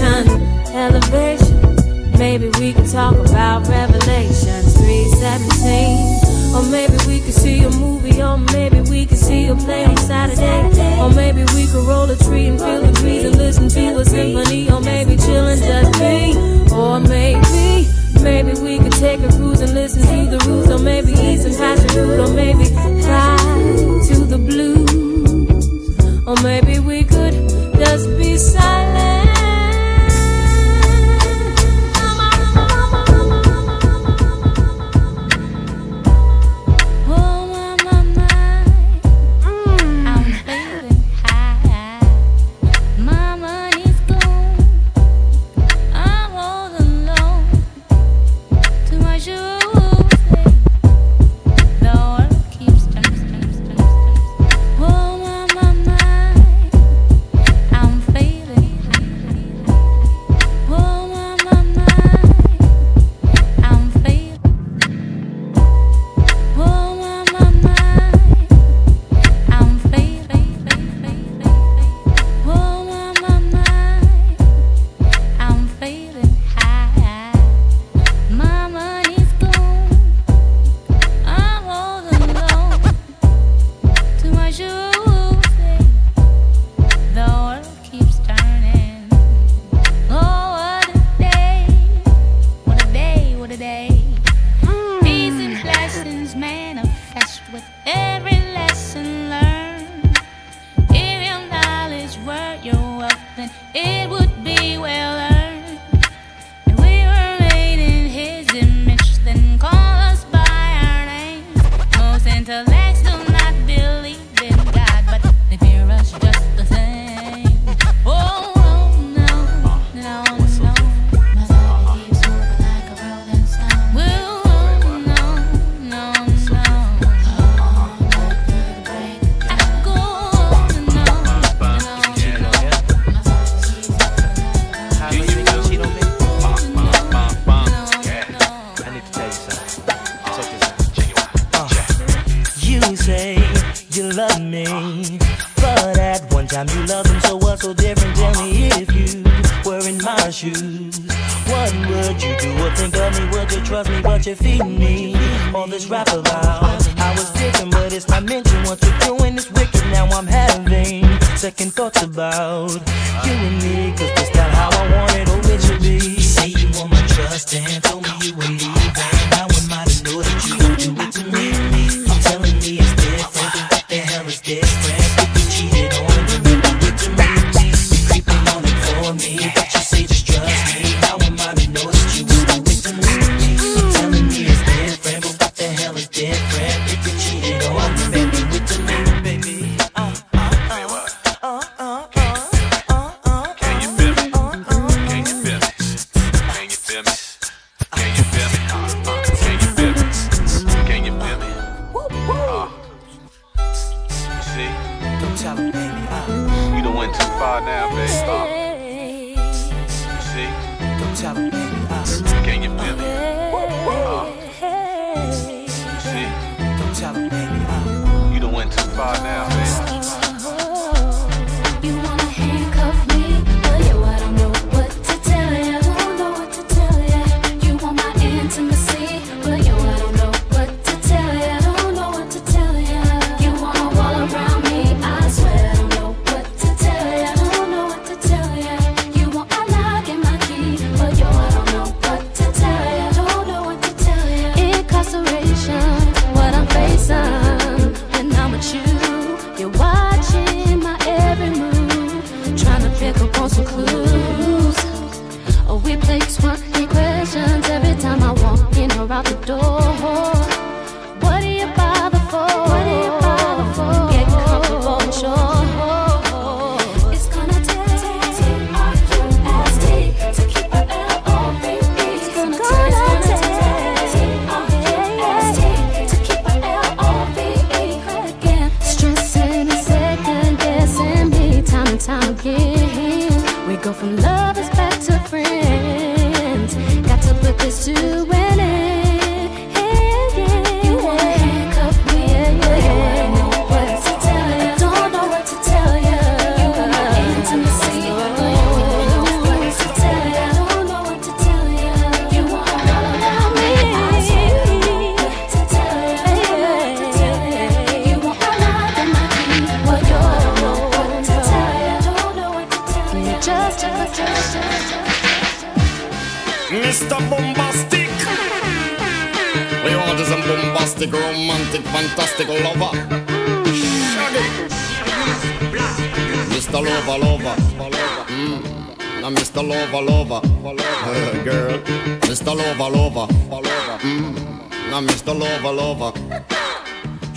elevation. Maybe we can talk about Revelations 317. Or maybe we could see a movie, or maybe we could see a play on Saturday. Or maybe we could roll a tree and feel the breeze and listen to a symphony. Or maybe chillin' just be. Or maybe, maybe we could take a cruise and listen to the rules. Or maybe eat some passion food. Or maybe fly to the blues. Or maybe we could just be silent.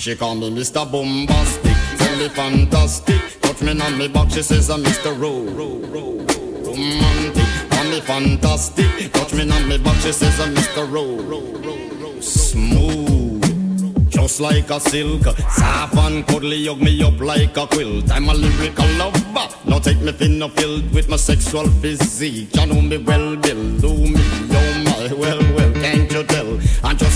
She call me Mr. Boombastic, tell me fantastic. Touch me on me back, she says I'm Mr. Ro, romantic. Call me fantastic, touch me on me back, she says I'm Mr. Ro, smooth. Just like a silk, soft and cuddly, hug me up like a quilt. I'm a lyrical lover. Now take me thin or filled with my sexual physique. You know me well, Bill. Do me, oh my, well,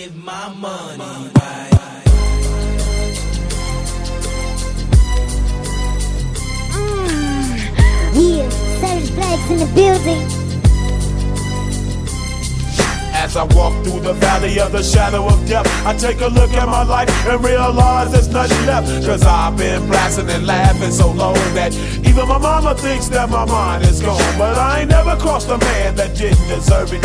get my money right. Yeah, Savage Blacks in the building. As I walk through the valley of the shadow of death, I take a look at my life and realize there's nothing left. Cause I've been blasting and laughing so long that even my mama thinks that my mind is gone. But I ain't never crossed a man that didn't deserve it.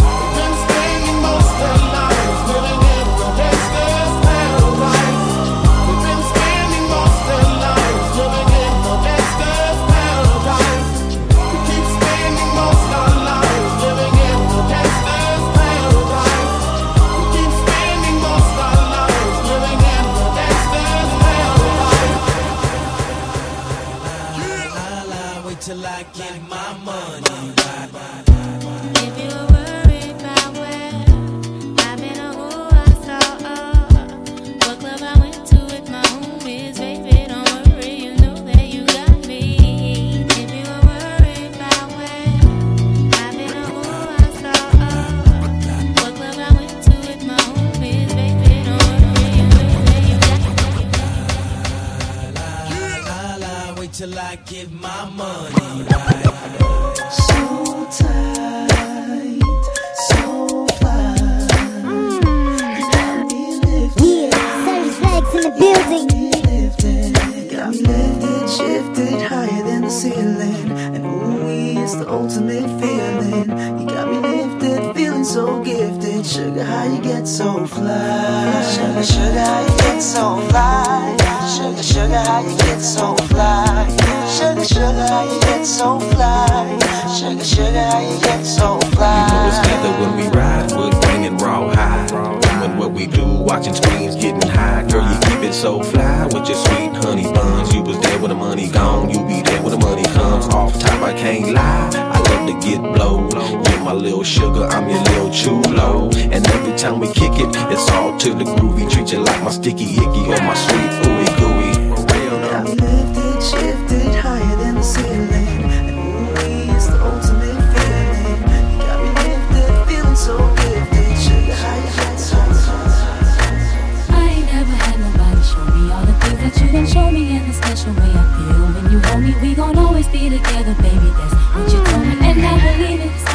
How you get so fly? How you get so fly? Sugar, sugar, how you get so fly? Sugar, sugar, how you get so fly? Sugar, sugar, how you get so fly? You know it's when we ride, foot banging raw high. Doing what we do, watching screens, getting high. Girl, you keep it so fly with your sweet honey buns. You was there when the money gone, you be there when the money comes. Off top, I can't lie. I love to get blow. You're my little sugar, I'm your little chulo. And every time we kick it, it's all to the groovy. Treat you like my sticky icky or my sweet ooey special way I feel when you hold me. We gon' always be together, baby. That's what you told me, and I believe it.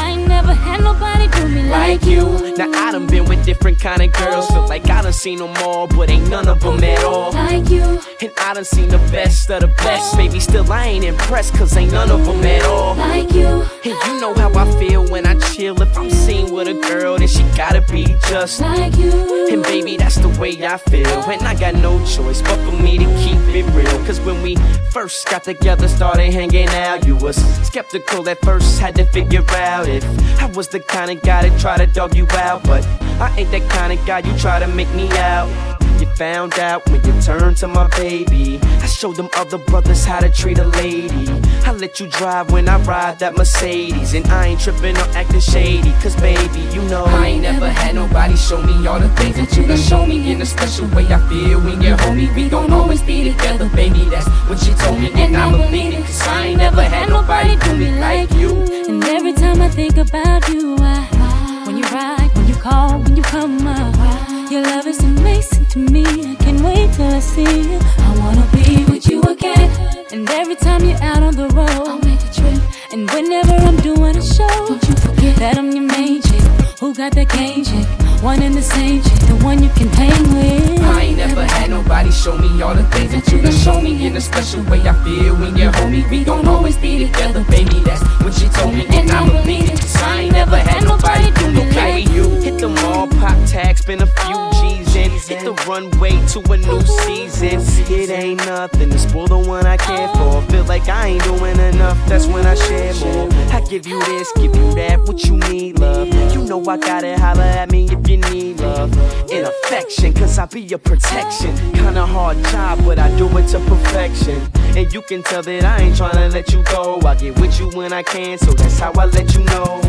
Like you. Now I done been with different kind of girls, feel like I done seen them all, but ain't none of them at all. Like you, And I done seen the best of the best, baby. Still I ain't impressed, cause ain't none of them at all. like you. And you know how I feel when I chill. If I'm seen with a girl, then she gotta be just Like you. And baby, that's the way I feel. And I got no choice but for me to keep it real. Cause when we first got together, started hanging out, you was skeptical at first, had to figure out if I was the kind of guy that try to dog you out. But I ain't that kind of guy you try to make me out. You found out when you turned to my baby. I showed them other brothers how to treat a lady. I let you drive when I ride that Mercedes. And I ain't tripping or acting shady. Cause baby, you know I ain't never had nobody show me all the things that you done show me in a special way. I feel when you're homie, we gon' always be together, baby. That's what she told me, and I believe it. Cause I ain't never had nobody do me like you. And every time I think about you, I when you ride, when you call, when you come up, your love is amazing to me. I can't wait till I see you. I wanna be with you again. And every time you're out on the road, I'll make a trip. And whenever I'm doing a show, don't you forget that I'm your main chick. Who got that game chick? One in the same chick, the one you can hang with. I ain't never had nobody show me all the things that you done show me in a special way. I feel when you're homie, we gon' always be together, baby. That's what she told me, and I believe it. Cause I ain't never had nobody do me like you. Hit the mall, pop tags, spend a few G's in. Hit the runway to a new season. It ain't nothing to spoil the one I care for. Feel like I ain't doing enough, that's when I share more. I give you this, give you that, what you need, love. You know I gotta holler at me if you need love and affection, cause I be your protection. Kinda hard job, but I do it to perfection. And you can tell that I ain't tryna let you go. I get with you when I can, so that's how I let you know.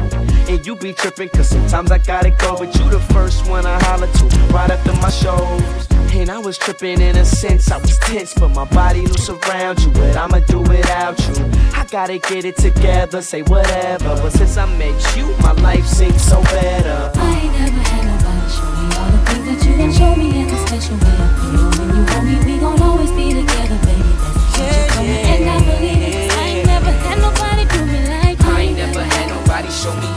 And you be tripping, cause sometimes I gotta go. But you the first one I holler to right after my shows. And I was tripping in a sense, I was tense, but my body loose around you. But I'ma do without you. I gotta get it together, say whatever. But since I met you, my life seems so better. I ain't never had nobody show me all the things that you done show me in a special way. I feel when you hold me, we gon' always be together, baby. That's what you told me, and I believe it. 'cause I ain't never had nobody do me like you. I ain't never had nobody show me all the things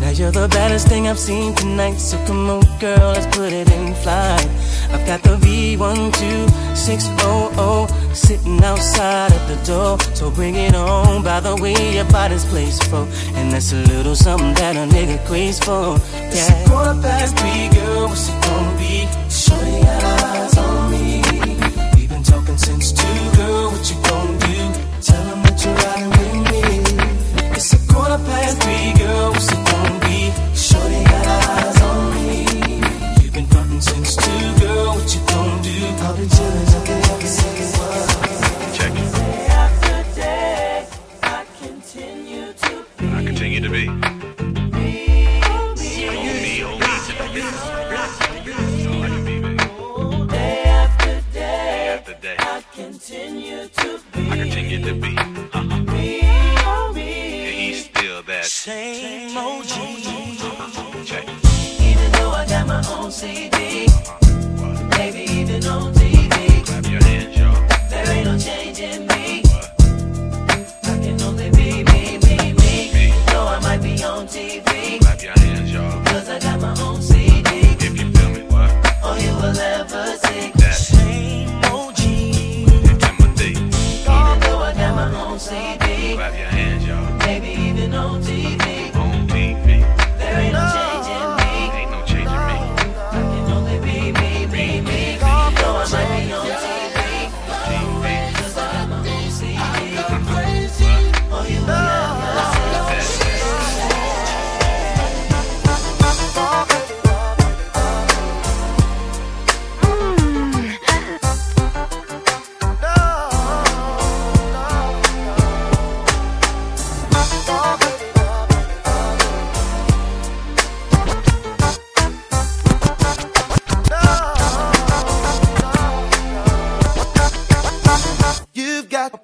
Now you're the baddest thing I've seen tonight. So come on, girl, let's put it in flight. I've got the V12600 sitting outside at the door. So bring it on. By the way, your body's placed for. And that's a little something that a nigga craves for. Yeah. It's quarter past three, girl. What's it gonna be? Show got eyes on.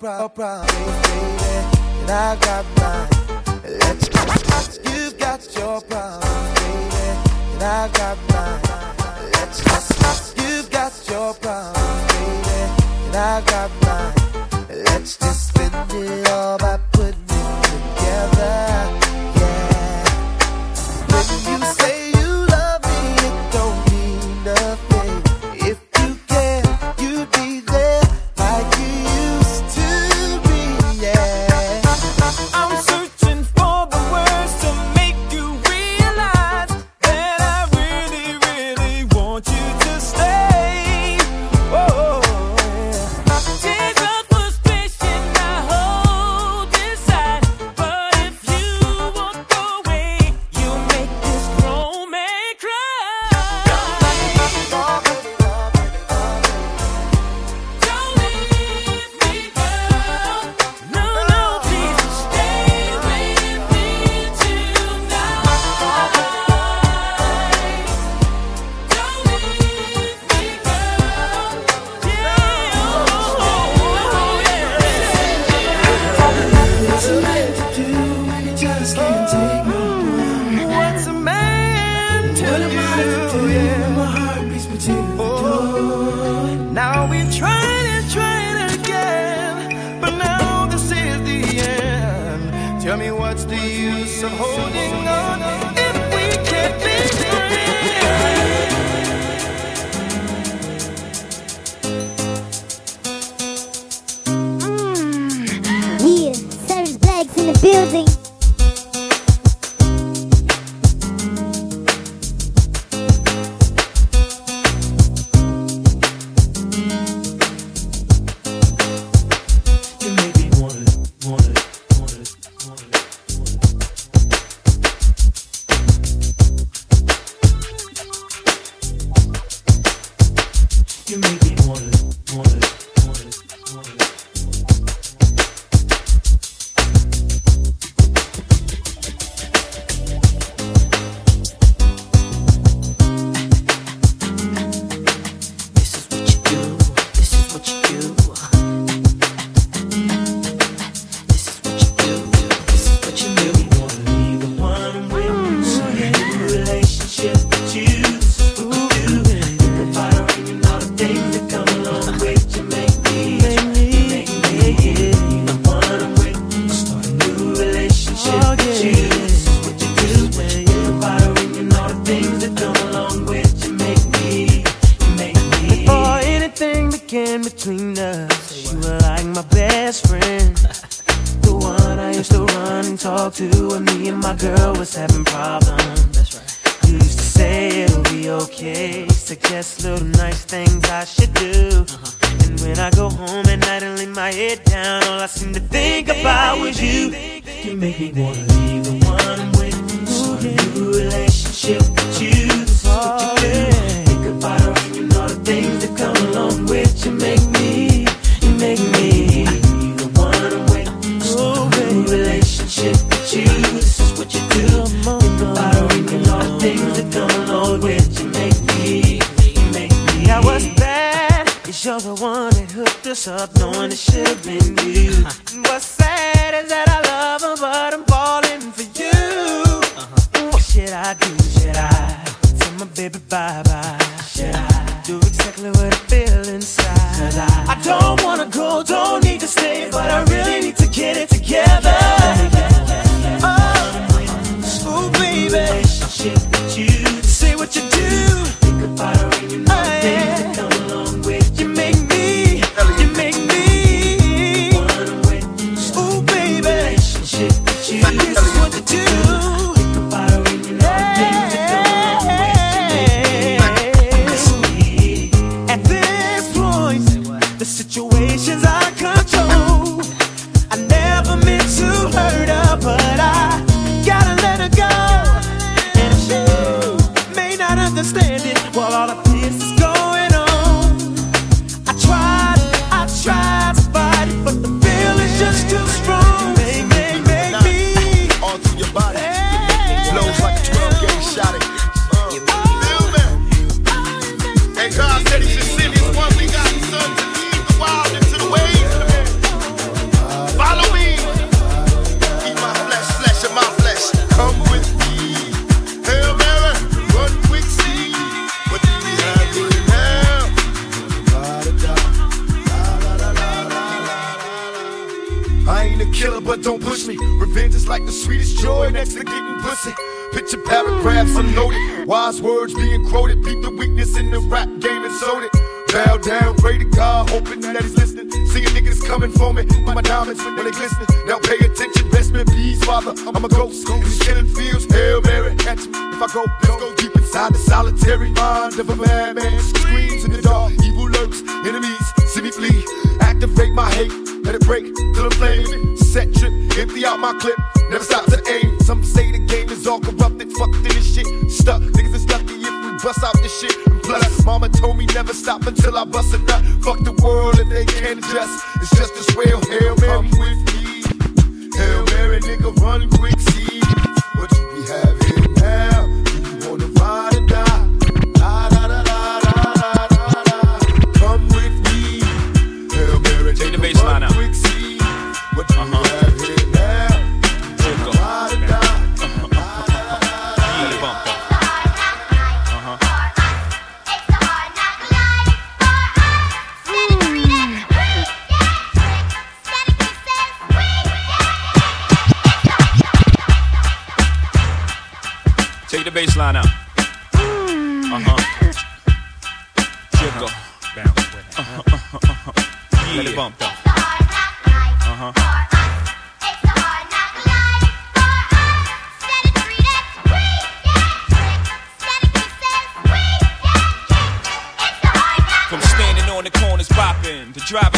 problem.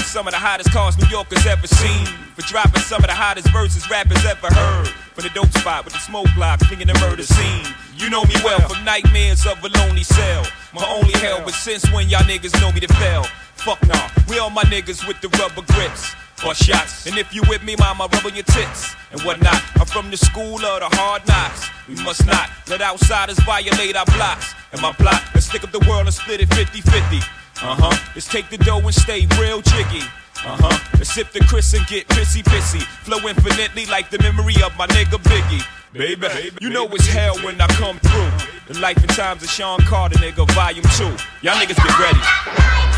some of the hottest cars New Yorkers ever seen. For dropping some of the hottest verses rappers ever heard. From the dope spot with the smoke block, clinging the murder scene. You know me well from nightmares of a lonely cell. My only hell, but since when y'all niggas know me to fail? Fuck nah, we all my niggas with the rubber grips or shots. And if you with me, mama, rub on your tits and whatnot. I'm from the school of the hard knocks. We must not let outsiders violate our blocks. And my plot is stick up the world and split it 50 50. Uh huh. Let's take the dough and stay real jiggy. Uh huh. Let's sip the Chris and get pissy pissy. Flow infinitely like the memory of my nigga Biggie. Baby, you know it's hell when I come through. The life and times of Sean Carter, nigga, volume two. Y'all niggas get ready.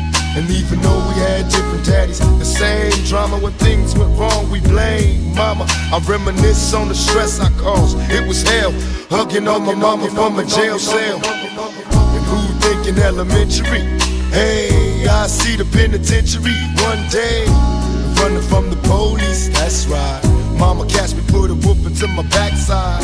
And even though we had different daddies, the same drama when things went wrong, we blame mama. I reminisce on the stress I caused. It was hell, hugging on my mama from a jail cell. And who thinking elementary? Hey, I see the penitentiary one day. Running from the police, that's right. Mama catch me, put a whooping to my backside.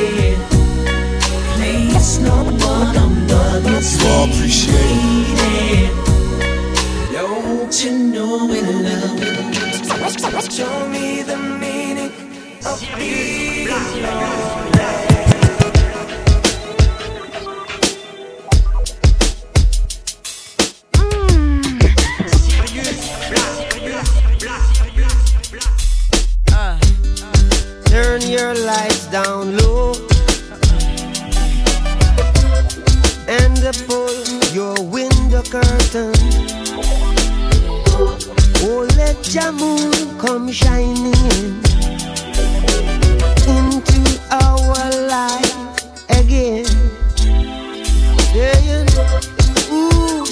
No one another You all appreciate it. Don't you know we love you? Show me the meaning of being Uh, turn your lights down low and pull your window curtain. Oh, let your moon come shining in into our life again. Saying, ooh,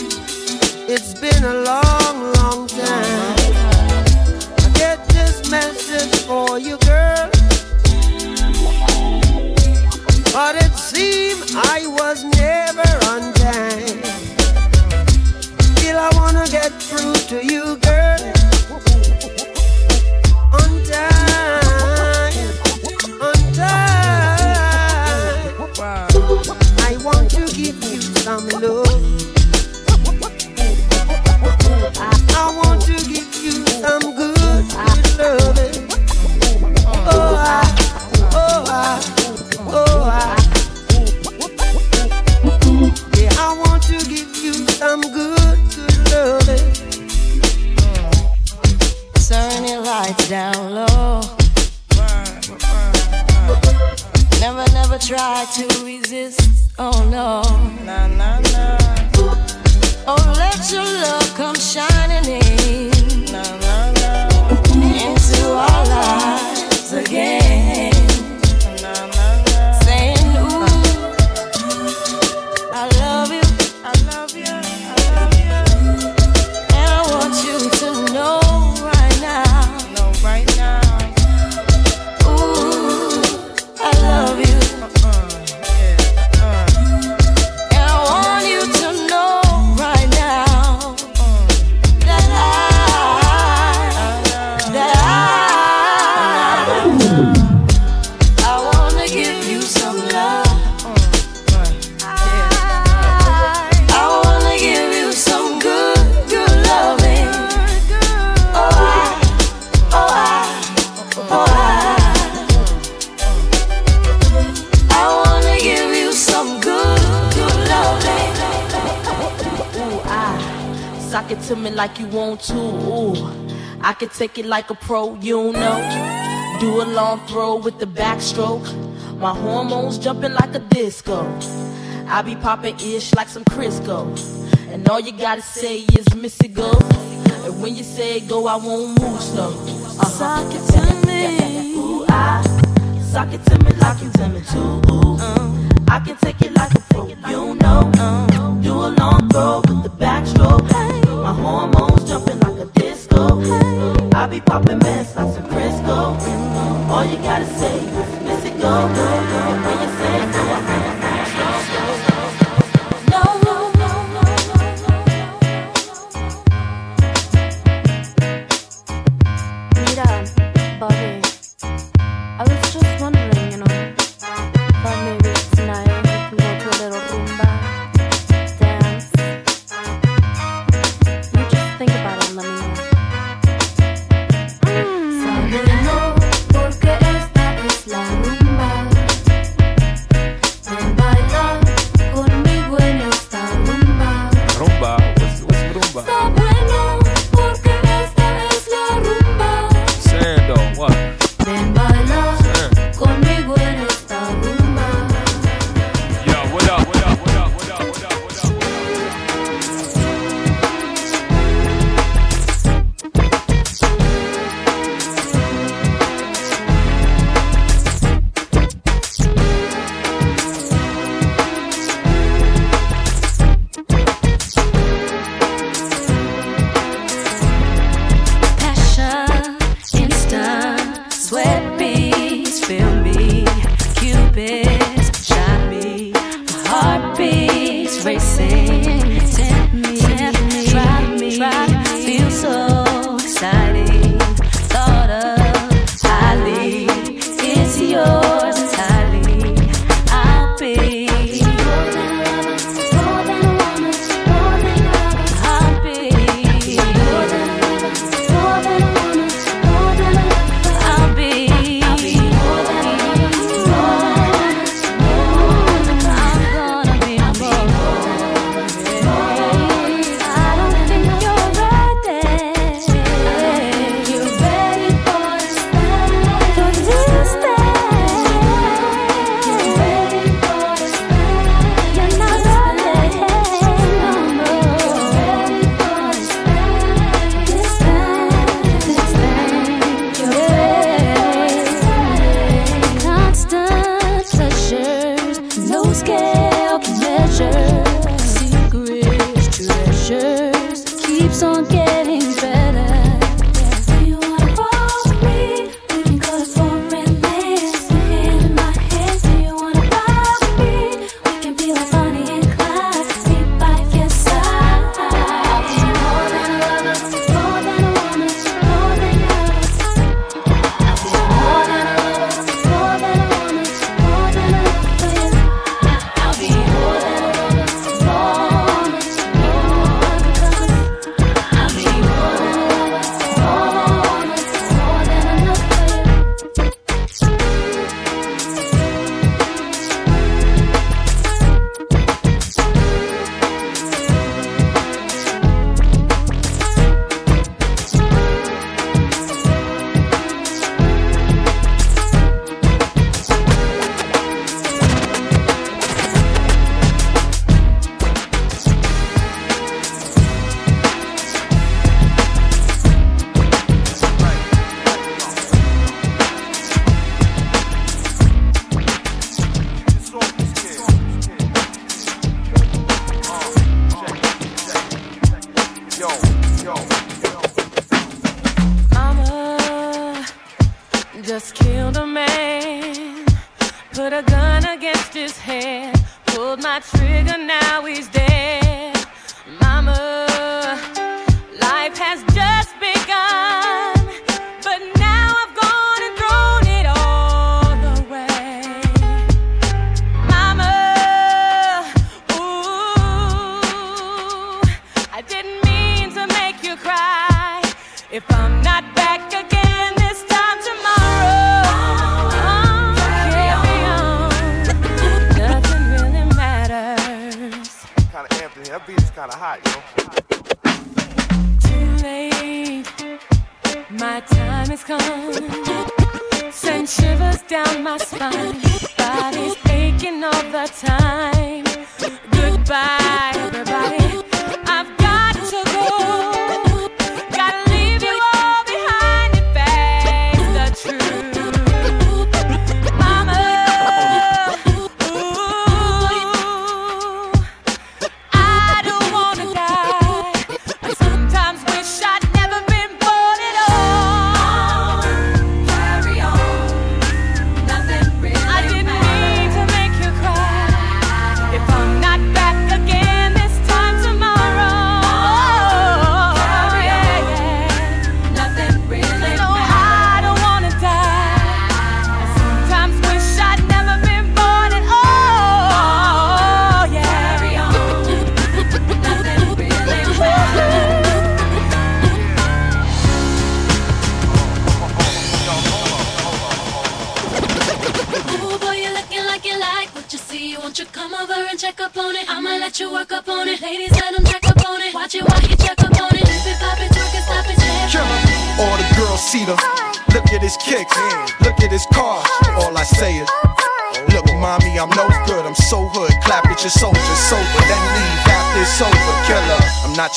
it's been a long, long time. I get this message for you, girl. But it seemed I was never I wanna get through to you, girl. On time, on time. I want to give you some love. I want to give you some good, good loving. Oh, I, oh, I, oh, I. Yeah, I want to give you some good lights down low. Never, never try to resist. Oh no. Oh, let your love come shining to. Ooh, I can take it like a pro, you know. Do a long throw with the backstroke. My hormones jumping like a disco. I be popping ish like some Crisco. And all you gotta say is Missy go. And when you say go, I won't move slow. Uh-huh. Sock it to me. Ooh, I sock it to me like you tell me to. Ooh, I can take it like a pro, you know. Do a long throw with the backstroke. Be popping mess like some Crisco. All you gotta say is miss Missy go, go, go.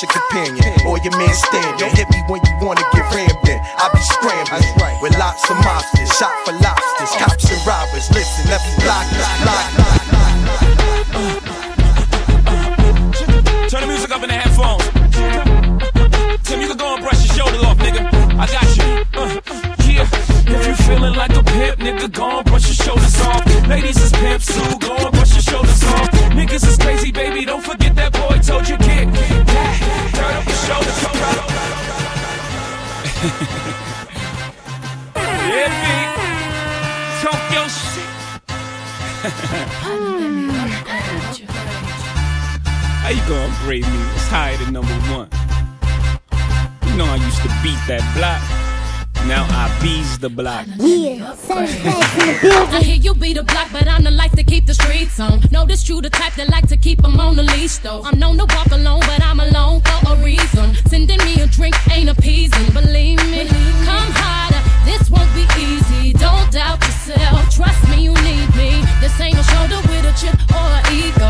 your ah, companion. release though. I'm known to walk alone, but I'm alone for a reason. Sending me a drink ain't appeasing, believe me. Come harder, this won't be easy. Don't doubt yourself, trust me, you need me. This ain't a shoulder with a chip or an ego.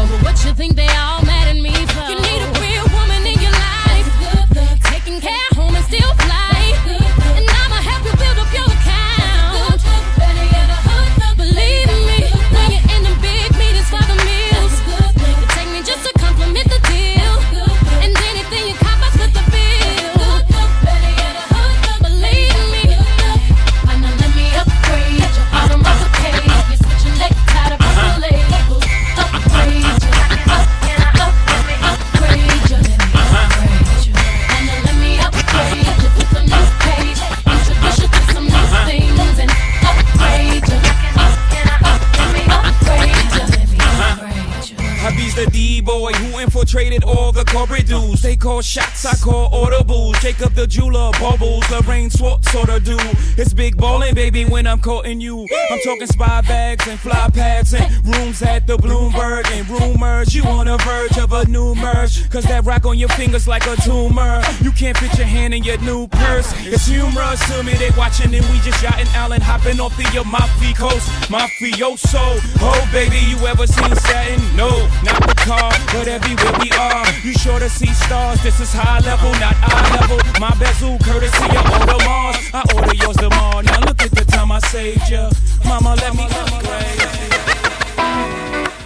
Call shots, I call audibles. Jacob the jeweler, bubbles, Lorraine Schwartz sort of do. It's big ballin', baby, when I'm courting you. I'm talking spy bags and fly pads and rooms at the Bloomberg and rumors. You on the verge of a new merge. Cause that rock on your fingers like a tumor. You can't fit your hand in your new purse. It's humorous to me, they watching and we just yachting Allen hopping off the Amalfi coast. Mafioso. Oh, baby, you ever seen Saturn? No, not the car, but everywhere we are. You sure to see stars. This is high level, not eye level. My bezel, courtesy of Audemars. I order yours tomorrow. Now look at the time I saved ya. Mama, let me upgrade.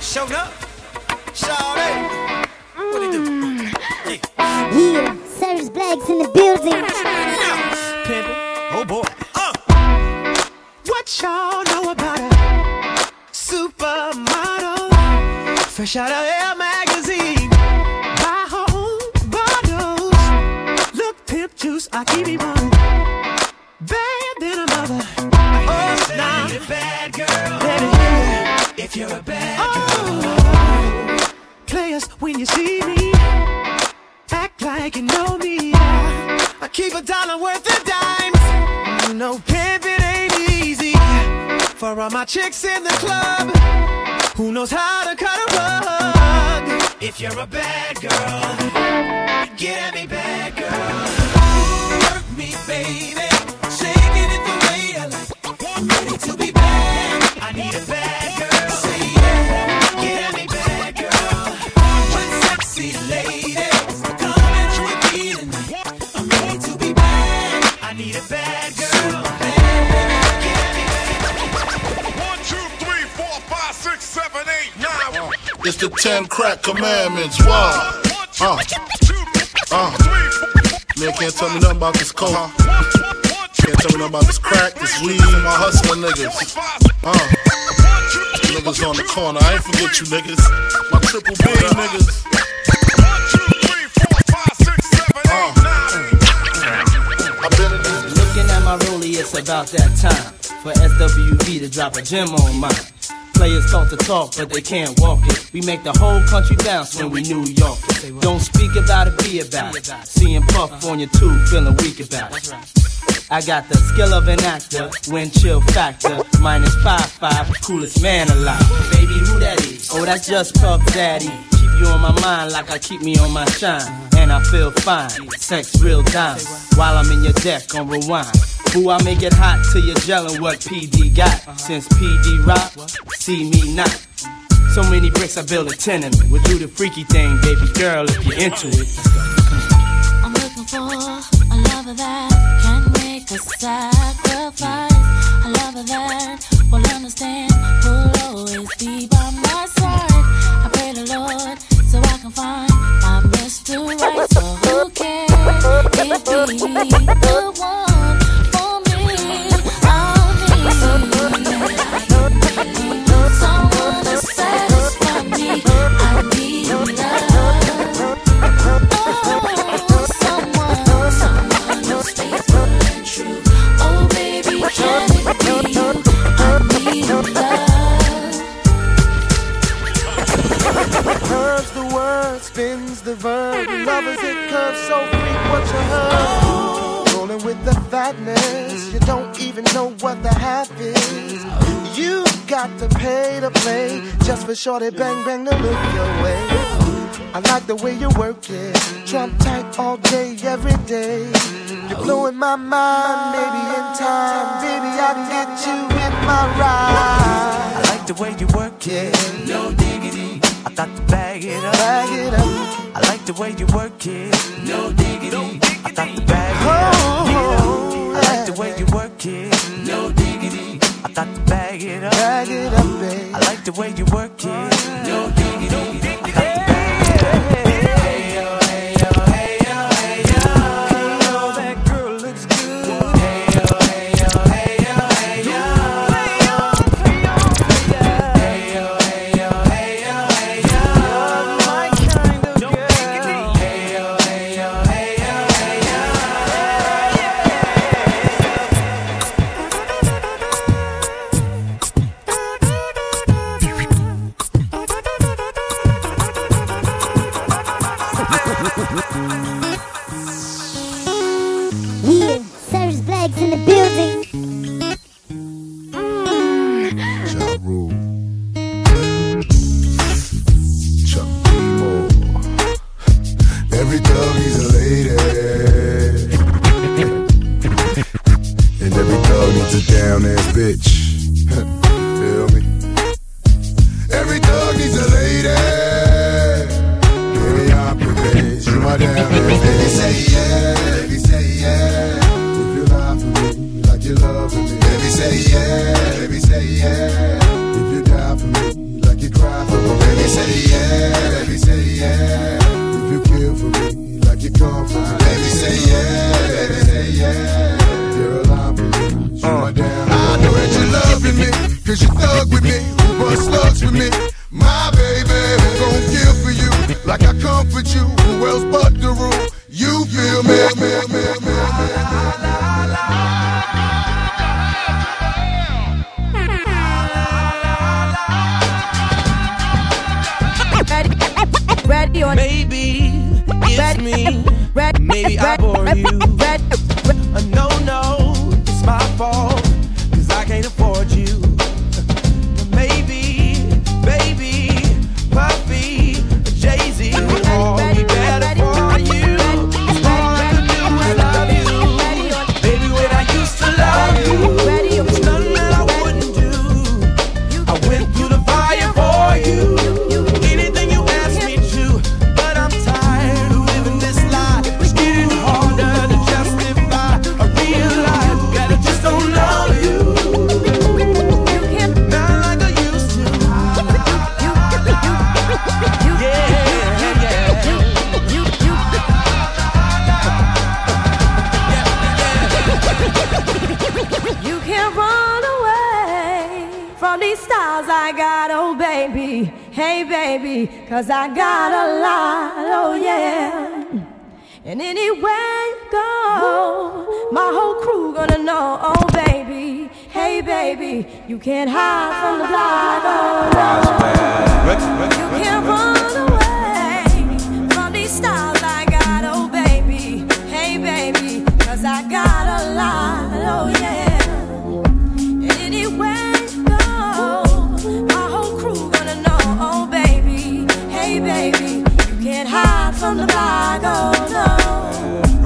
Showed up. Shout it. What it do? Yeah, Cyrus Black's in the building. Oh boy. Uh. What y'all know about a supermodel? Fresh out of Air magazine. Juice, I keep it on. Bad than a mother. Oh, nah. bad girl. Let it hear. If you're a bad oh. girl. Players, when you see me, act like you know me. I keep a dollar worth of dimes. You know, pimping ain't easy. For all my chicks in the club, who knows how to cut a rug? If you're a bad girl, get at me, bad girl. It's the ten crack commandments. Wow. Uh. Uh. Man can't tell me nothing about this coke. Can't tell me nothing about this crack, this weed, my hustling niggas. Uh. Niggas on the corner. I ain't forget you niggas. My triple B niggas. Looking at my rollie, it's about that time for SWV to drop a gem on mine. Players talk to talk, but they can't walk it. We make the whole country bounce when we New York it. Don't speak about it, be about it. Seeing Puff on your tube, feeling weak about it. I got the skill of an actor, wind chill factor, minus five five, coolest man alive. Baby, who that is? Oh, that's just Puff Daddy. Keep you on my mind like I keep me on my shine, and I feel fine. Sex real time while I'm in your deck on rewind. Who I make it hot till you're gelling what PD got. Since PD rock, see me not. So many bricks I build a tenement. We'll do the freaky thing, baby girl, if you're into it. I'm looking for a lover that can make a sacrifice. A lover that will understand, will always be by my side. I pray the Lord so I can find my Mr. Right. So who cares if he's shorty bang bang to look your way. I like the way you work it, trump tight all day, every day. You're blowing my mind, maybe in time, baby I can get you in my ride. I like the way you work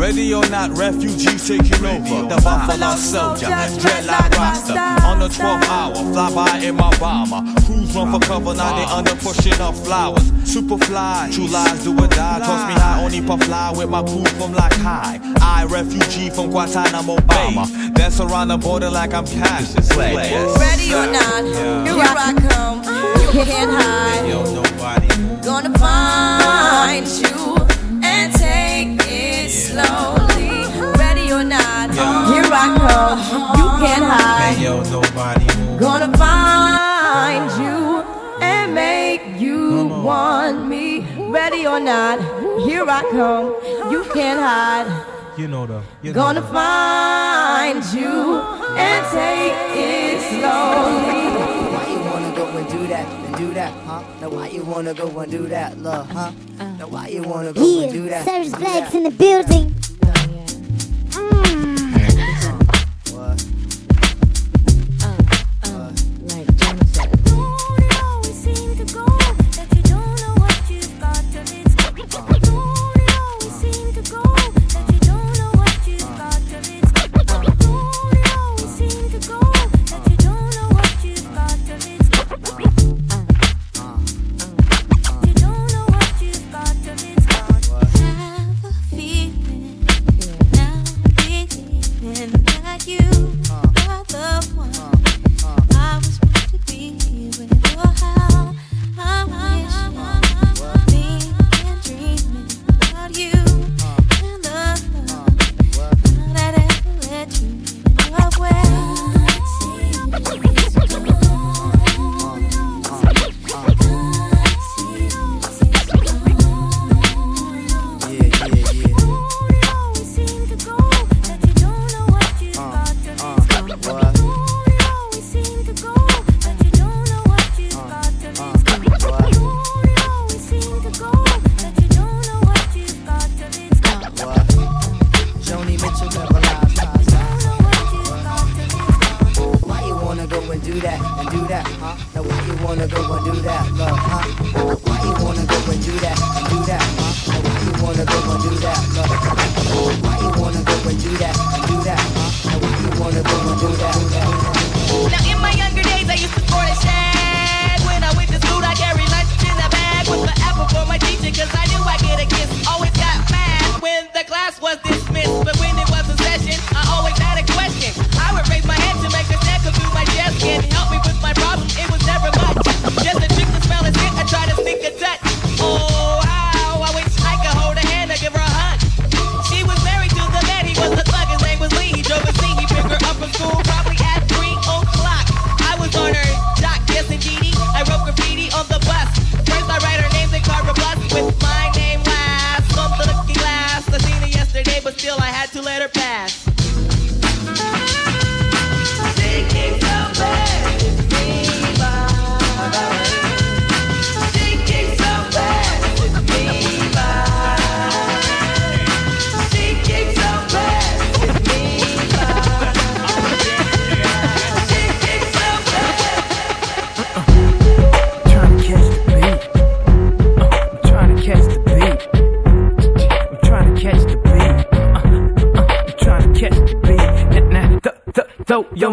Ready or not, refugees taking over. The Buffalo Soldier, dreadlock Rasta. On the 12th hour, fly by in my bomber. Crews run for cover, now they under pushing up flowers. Super fly, true lies do or die. Toss me high, only puff fly with my crew from like high. I, refugee from Guantanamo Bay. Dance around the border like I'm Cassius Clay. Ready or not, here I come. You can't hide. Yo, nobody. Gonna find you and take it slowly. Ready or not, here I come. You can't hide. Yo, nobody. Gonna find you and make you want me. Ready or not, here I come. You can't hide. You know the. You Gonna find you and take it slowly. Why you wanna go and do that and do that, huh? Now why you wanna go and do that, love, huh? Now why you wanna go and do that? Serge do Blags in the building. Oh, Feeling mm.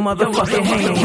motherfucking hand.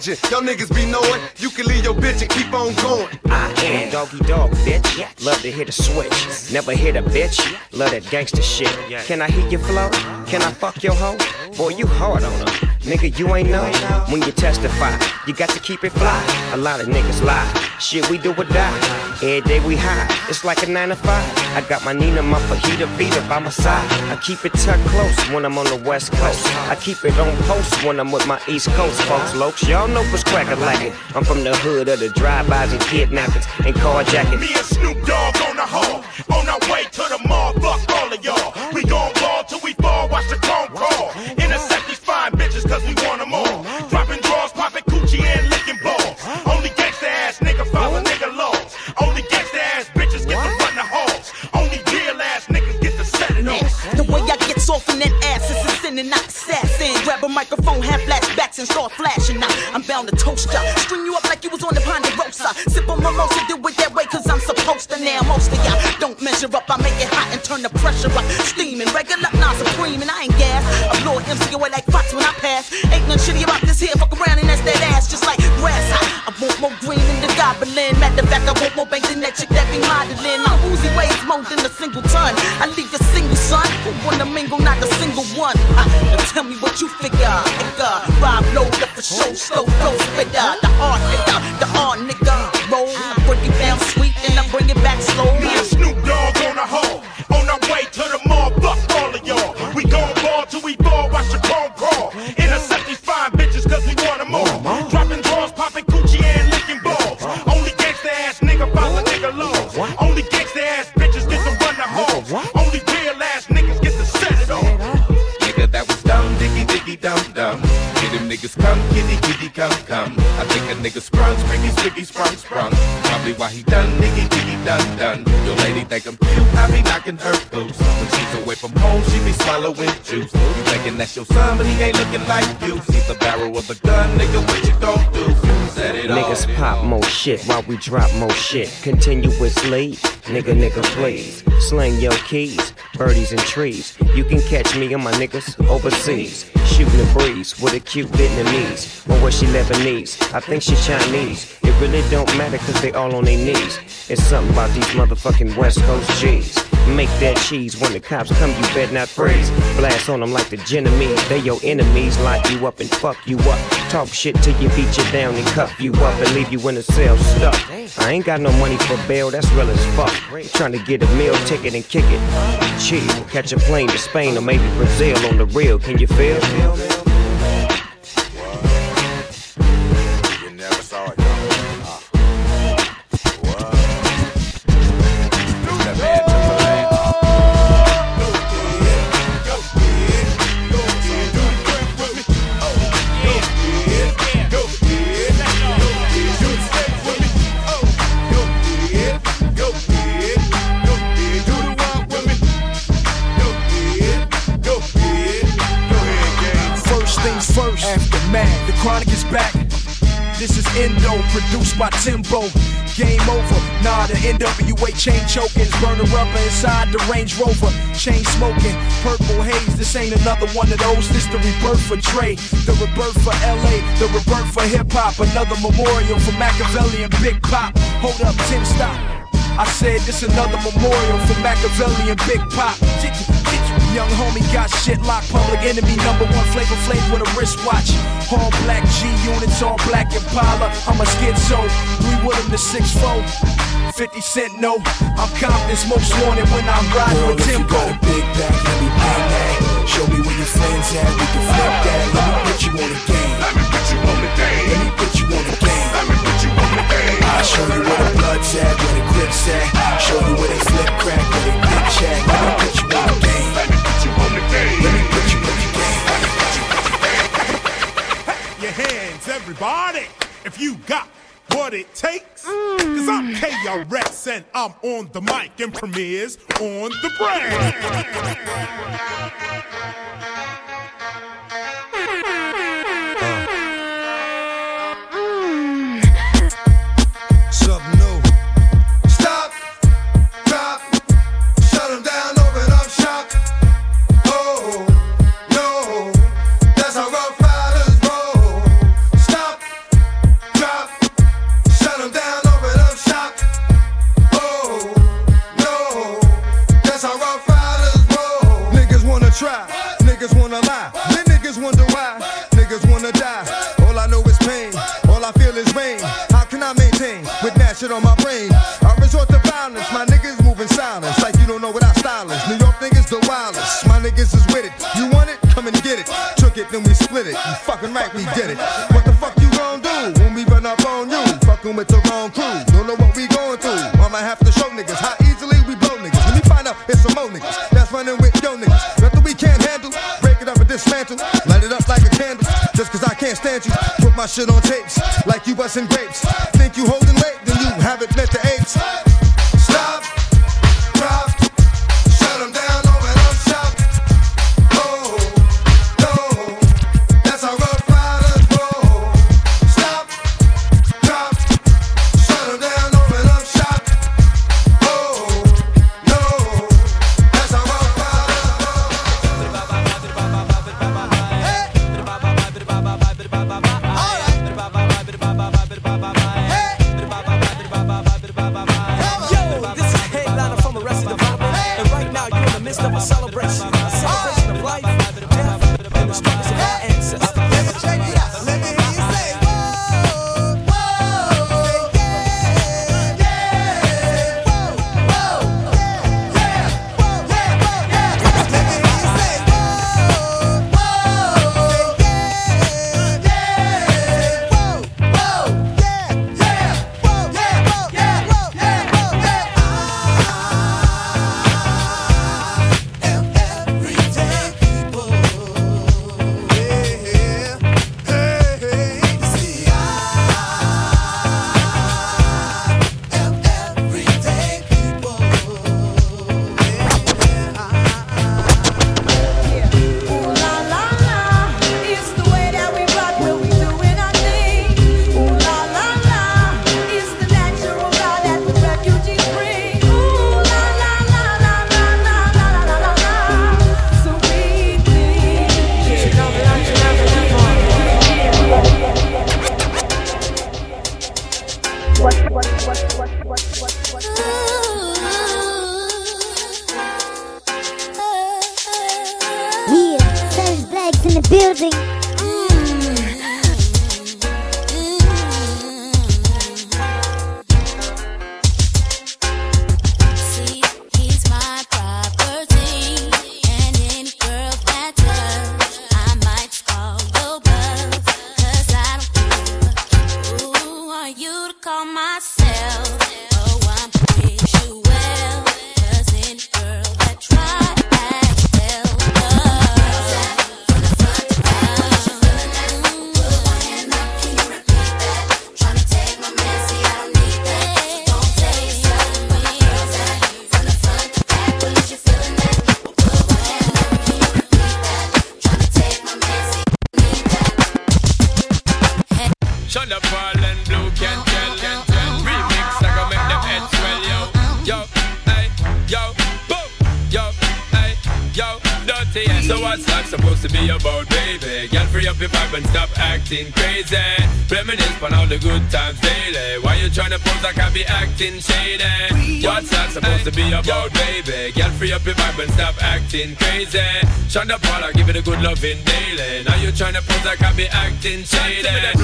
Y'all niggas be knowing you can leave your bitch and keep on going. I am doggy dog, bitch. Love to hit a switch. Never hit a bitch. Love that gangster shit. Can I hit your flow? Can I fuck your hoe? Boy, you hard on her. Nigga, you ain't know when you testify. You got to keep it fly. A lot of niggas lie. Shit, we do or die. Every day we high, it's like a 9 to 5. I got my Nina, my fajita Vita by my side. I keep it tucked close when I'm on the west coast. I keep it on post when I'm with my east coast folks, lokes. Y'all know what's crackin' like it. I'm from the hood of the drive-bys and kidnappings and carjackings. Me and Snoop the toast shop. That's your son, but he ain't looking like you. See the barrel of the gun, nigga, what you gon' do? Niggas pop more shit while we drop more shit. Continuously, nigga, nigga, please. Sling your keys, birdies and trees. You can catch me and my niggas overseas. Shooting the breeze with a cute Vietnamese. Or was she Lebanese? I think she Chinese. It really don't matter cause they all on their knees. It's something about these motherfucking West Coast G's. Make that cheese when the cops come, you bet not freeze. Blast on them like the Genovese. They your enemies, lock you up and fuck you up. Talk shit till you beat you down and cuff you up and leave you in a cell stuck. I ain't got no money for bail, that's real as fuck. Trying to get a meal ticket and kick it. Chill, catch a plane to Spain or maybe Brazil on the real. Can you feel? The Range Rover. Chain smoking, purple haze. This ain't another one of those. This the rebirth for Dre, the rebirth for LA, the rebirth for hip hop. Another memorial for Makaveli and Big Pop. Hold up, Tim, stop. I said this another memorial for Makaveli and Big Pop. Young homie got shit locked, public enemy number one Flavor Flav with a wristwatch. All black G units, all black Impala. I'm a schizo, we with him six 6'4. 50 Cent, no, I'm Compton's most wanted when I'm riding Girl, with if you Timbo. got a big back, let me bang that. Show me where your friends at, we can flip that. Let me put you on the game. Let me put you on the game. Let me put you on the game. Let me put you on the game. I'll show you where the blood's at, where the grip's at. Show you where they flip crack, where they bitch at. Let me put you on the game. Let me put you on the game. Let me put you on the game. Your hands, everybody, if you got what it takes. Cause I'm KRS and I'm on the mic and Premier's on the brand. Niggas is with it. You want it? Come and get it. Took it, then we split it. You fucking right, we did it. What the fuck you gon' do when we run up on you? Fucking with the wrong crew. Don't know what we going through. I'ma have to show niggas how easily we blow niggas. When you find out it's some more niggas that's running with yo niggas. Nothing we can't handle. Break it up and dismantle. Light it up like a candle. Just cause I can't stand you. Put my shit on tapes like you busting grapes. Think you holding weight, then you haven't met the apes. Acting shady? What's life supposed to be about, baby? Girl, free up your vibe and stop acting crazy. Sean Da Paul, I give it a good loving daily. Now you tryna pose like I be acting shady.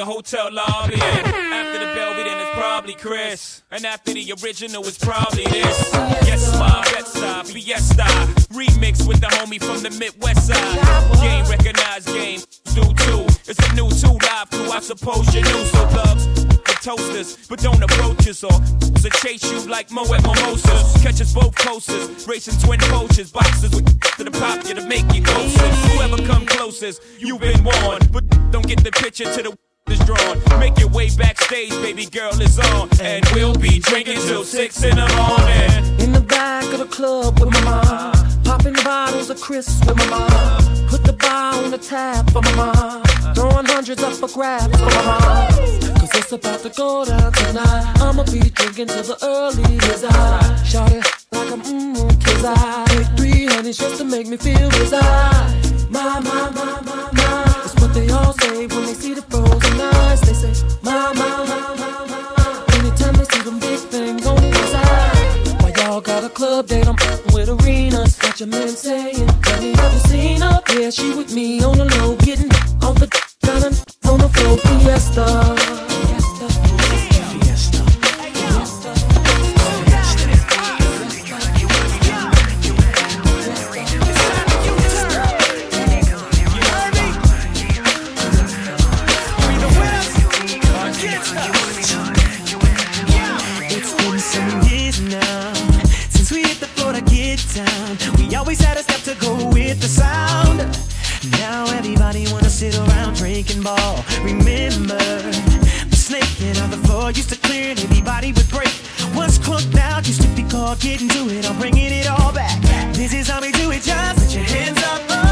The hotel lobby. After the Belvedere, then it's probably Chris. And after the original, it's probably this. Yes, my Betside, Fiesta. Remix with the homie from the Midwest side. Game recognized, game do too. It's a new two live crew, I suppose you knew. So thugs, the toasters, but don't approach us or to chase you like Mo at Mimosas. Catch us both closest, racing twin coaches, boxes with to the pop you to make you closer. Whoever come closest, you've been warned, but don't get the picture to the is drawn. Make your way backstage, baby girl is on, and we'll be drinking till six in the morning. In the back of the club with my mom. Popping bottles of crisps with my mom. Put the bar on the tap for my mom. Throwing hundreds up for grabs for my mom. Cause it's about to go down tonight. I'ma be drinking till the early desire. Shout it like I'm mmm, kids I take three honeys just to make me feel reside. My, my, my, my, my. They all say when they see the frozen eyes. They say, my. Anytime they see them big things on the inside. Why y'all got a club date? I'm with arenas. Got your man saying, Have you ever seen her? Yeah, she with me on the low, getting off the of on the floor. Fiesta. Drinking ball. Remember the snaking on the floor used to clear and everybody would break. What's clocked out used to be called getting to it. I'm bringing it all back. This is how we do it. Just put your hands up,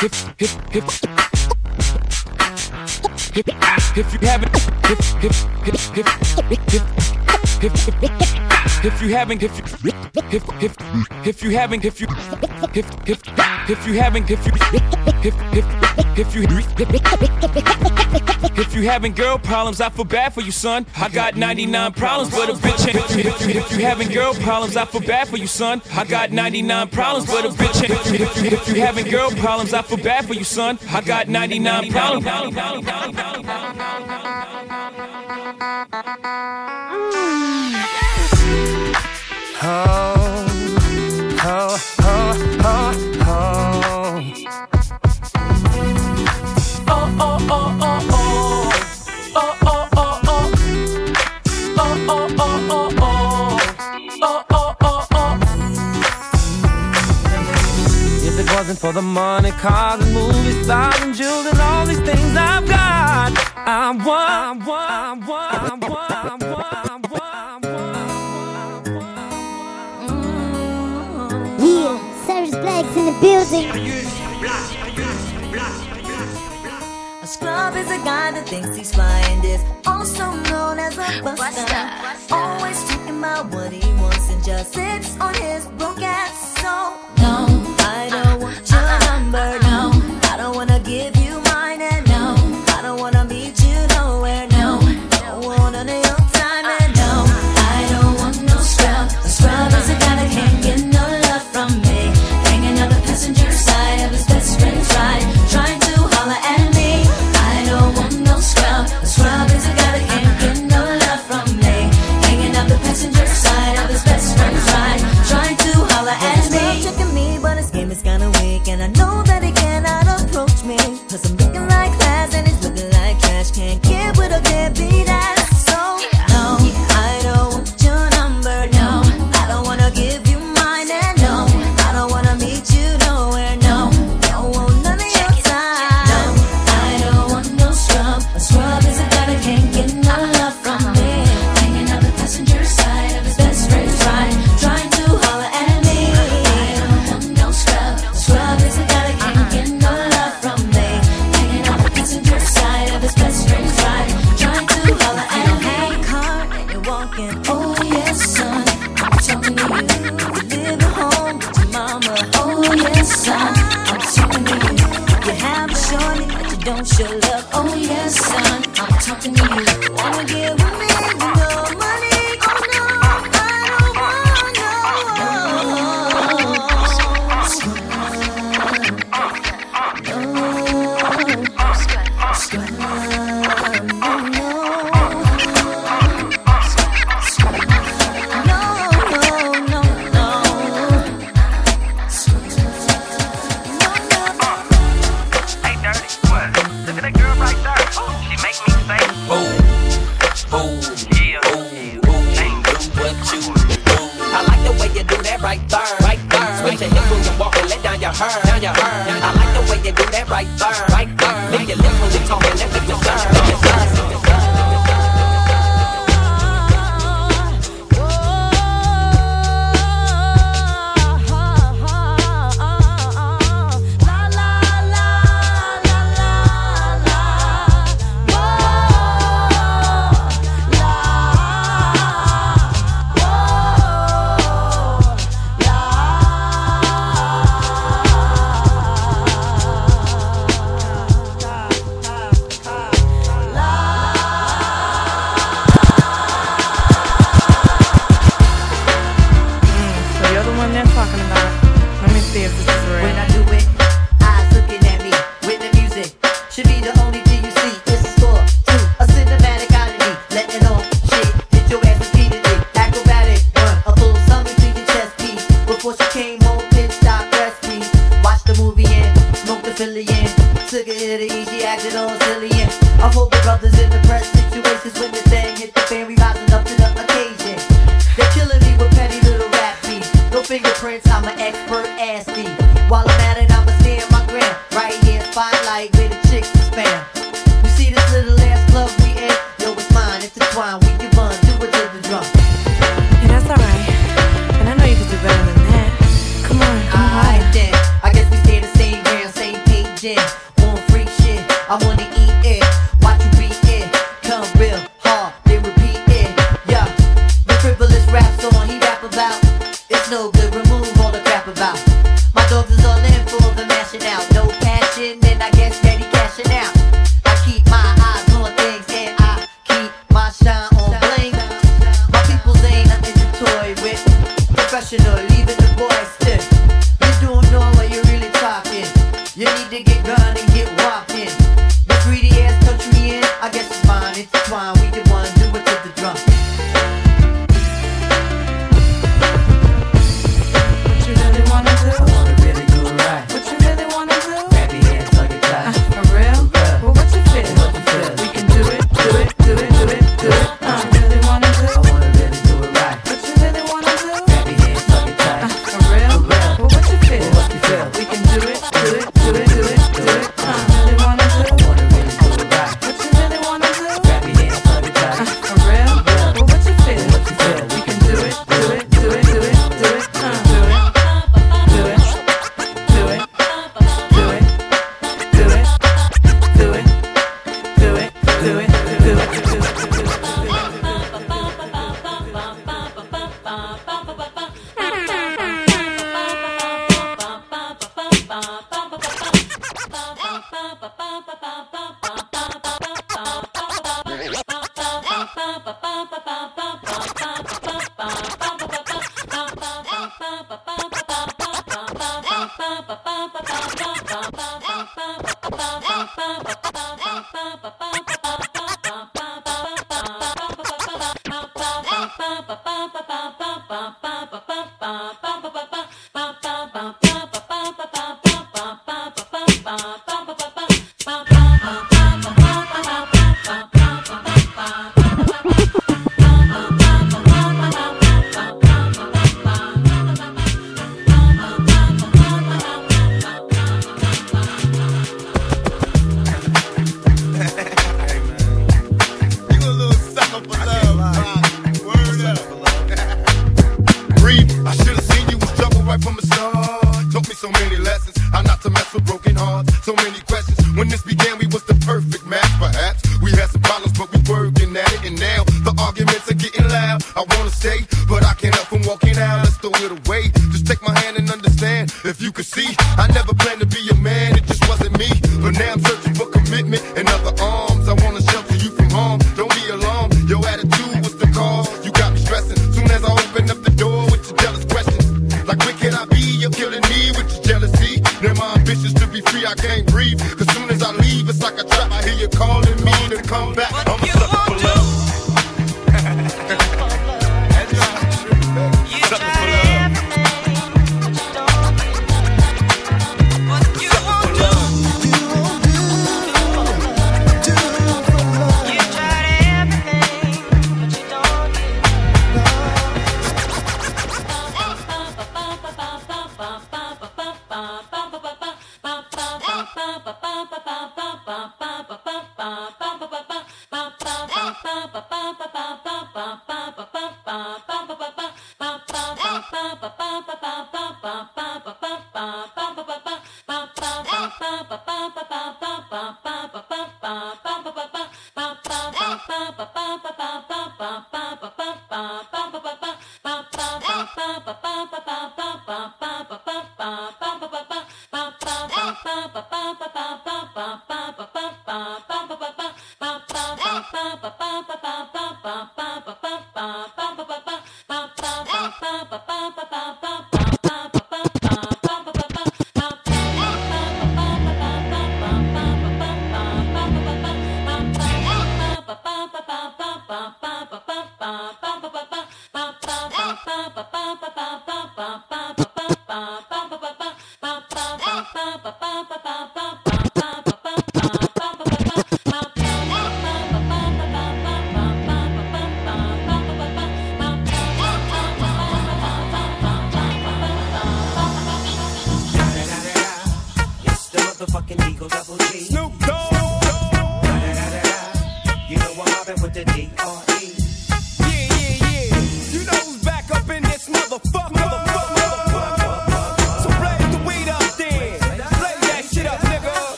If, if, if, if you haven't you haven't if you if if if you haven't if you if if if you haven't if you if if if you if you having girl problems, I feel bad for you, son. I got 99 problems, but a bitch ain't. If you, having girl problems, I feel bad for you, son. I got 99 problems, but a bitch ain't. If you, if you having girl problems, I feel bad for you, son. I got 99 problems. Mm. Oh, oh, oh, oh, oh. Oh, oh, oh, oh. Oh, oh, oh, oh, oh. Oh, oh, oh, oh. For the money, cars and movie stars and jewels and all these things I've got, I want, I want, I want. building. A scrub is a guy that thinks he's flying, is also known as a buster. buster. Always talking about what he wants and just sits on his broke ass. So, no.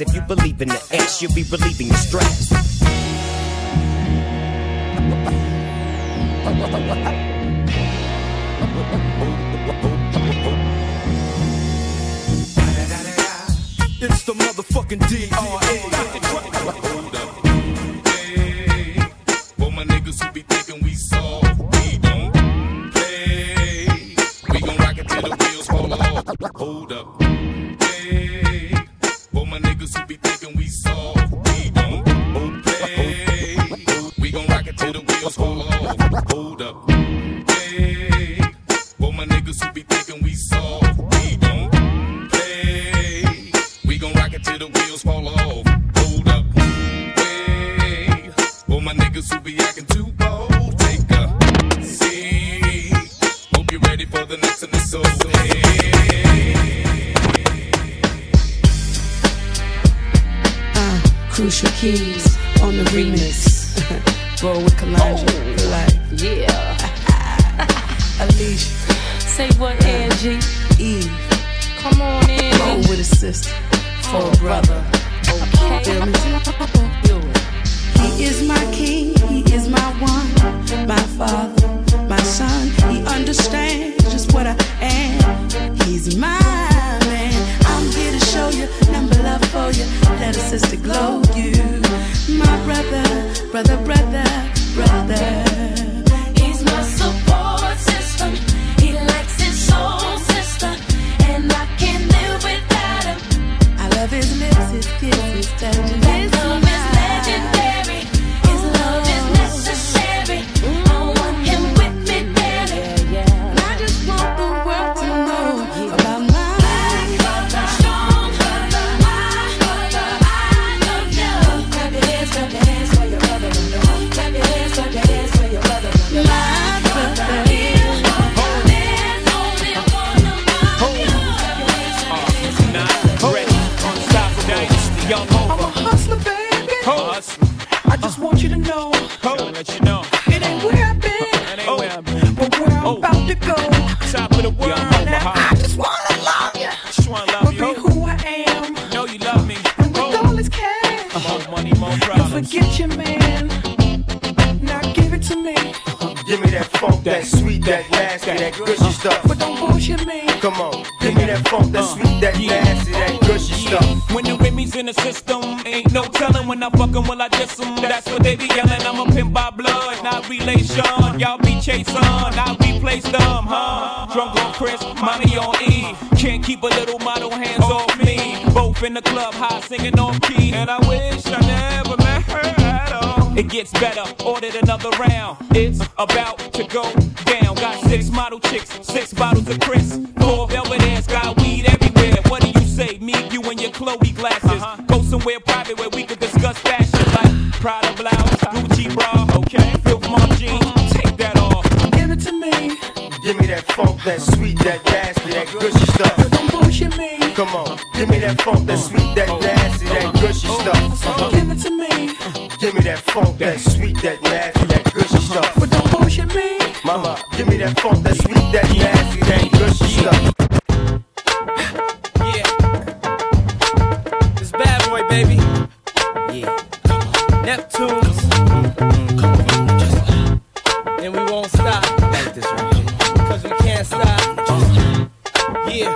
If you believe in the X, you'll be relieving your stress. that gushy stuff. but don't bullshit me. Come on, give me that funk, that uh, sweet, that nasty, that gushy stuff. When the Remy's in the system, ain't no telling when I fuck 'em, will I diss 'em? That's what they be yelling. I'm a pimp by blood, not relation. Y'all be chasing, I replace them, huh? Drunk on Chris, mommy on E. Can't keep a little model hands off me. Both in the club, high singing on key, and I wish I never met her at all. It gets better, ordered another round. It's about to go down. Got six model chicks, six bottles of Chris, four Belvedere's, got weed everywhere. What do you say? Me, you, and your Chloe glasses. Uh-huh. Go somewhere private where we could discuss fashion, like Prada blouse, uh-huh. Gucci bra, okay? Filth Mom jeans, take that off. Give it to me. Give me that funk, that sweet, that nasty, that gushy stuff. Don't bullshit me. Come on, give me that funk, that sweet, that nasty, that gushy stuff. Give it to me. Give me that funk, that sweet, that nasty, that gushy stuff. That funk, that sweet, that nasty, that gushy stuff. It's bad boy, baby. Yeah. Neptunes. And we won't stop. Like this right here. Cause we can't stop. Yeah.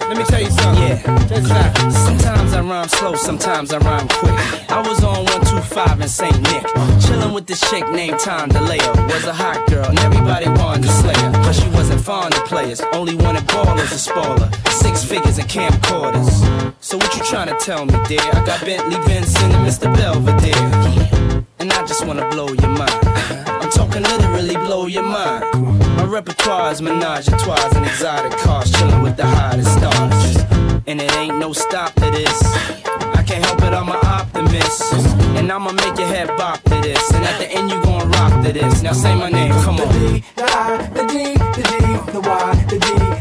Let me tell you something. Yeah. Sometimes I rhyme slow, sometimes I rhyme quick. I was on 125 in St. Nick, with this chick named Tom DeLeo. Was a hot girl, and everybody wanted to slay her. But she wasn't fond of players, only wanted ballers to spoil her. Six figures and camcorders. So what you trying to tell me, dear? I got Bentley Benson and Mr. Belvedere. And I just wanna blow your mind. I'm talking literally blow your mind. My repertoire is menage a trois and exotic cars, chilling with the hottest stars. And it ain't no stop to this. Can't help it, I'm an optimist. And I'ma make your head bop to this. And at the end, you gon' rock to this. Now say my name, come on. The I, the D, the D, the Y, the D,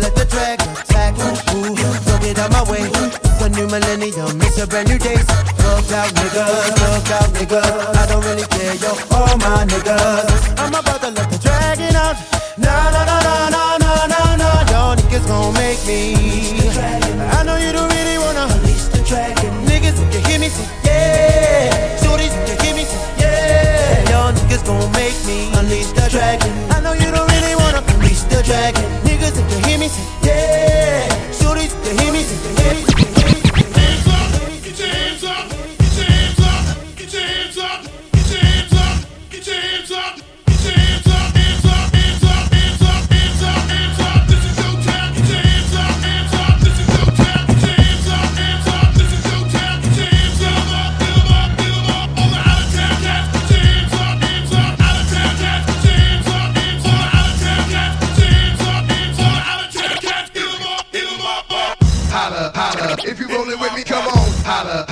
let the drag attack. Ooh, don't get out my way. It's a new millennium, it's a brand new day. Look out, niggas, look out, niggas. I don't really care, yo, all my niggas. I'm about to let the dragon out. Nah, nah, nah, nah, nah, nah, nah, nah. Y'all niggas gon' make me. I know you don't really wanna release the dragon. Niggas, if you hear me, say yeah. Shorties, if you hear me, say yeah. Y'all niggas gon' make me unleash the dragon. I know you don't really wanna unleash the dragon. Niggas, if you hear me,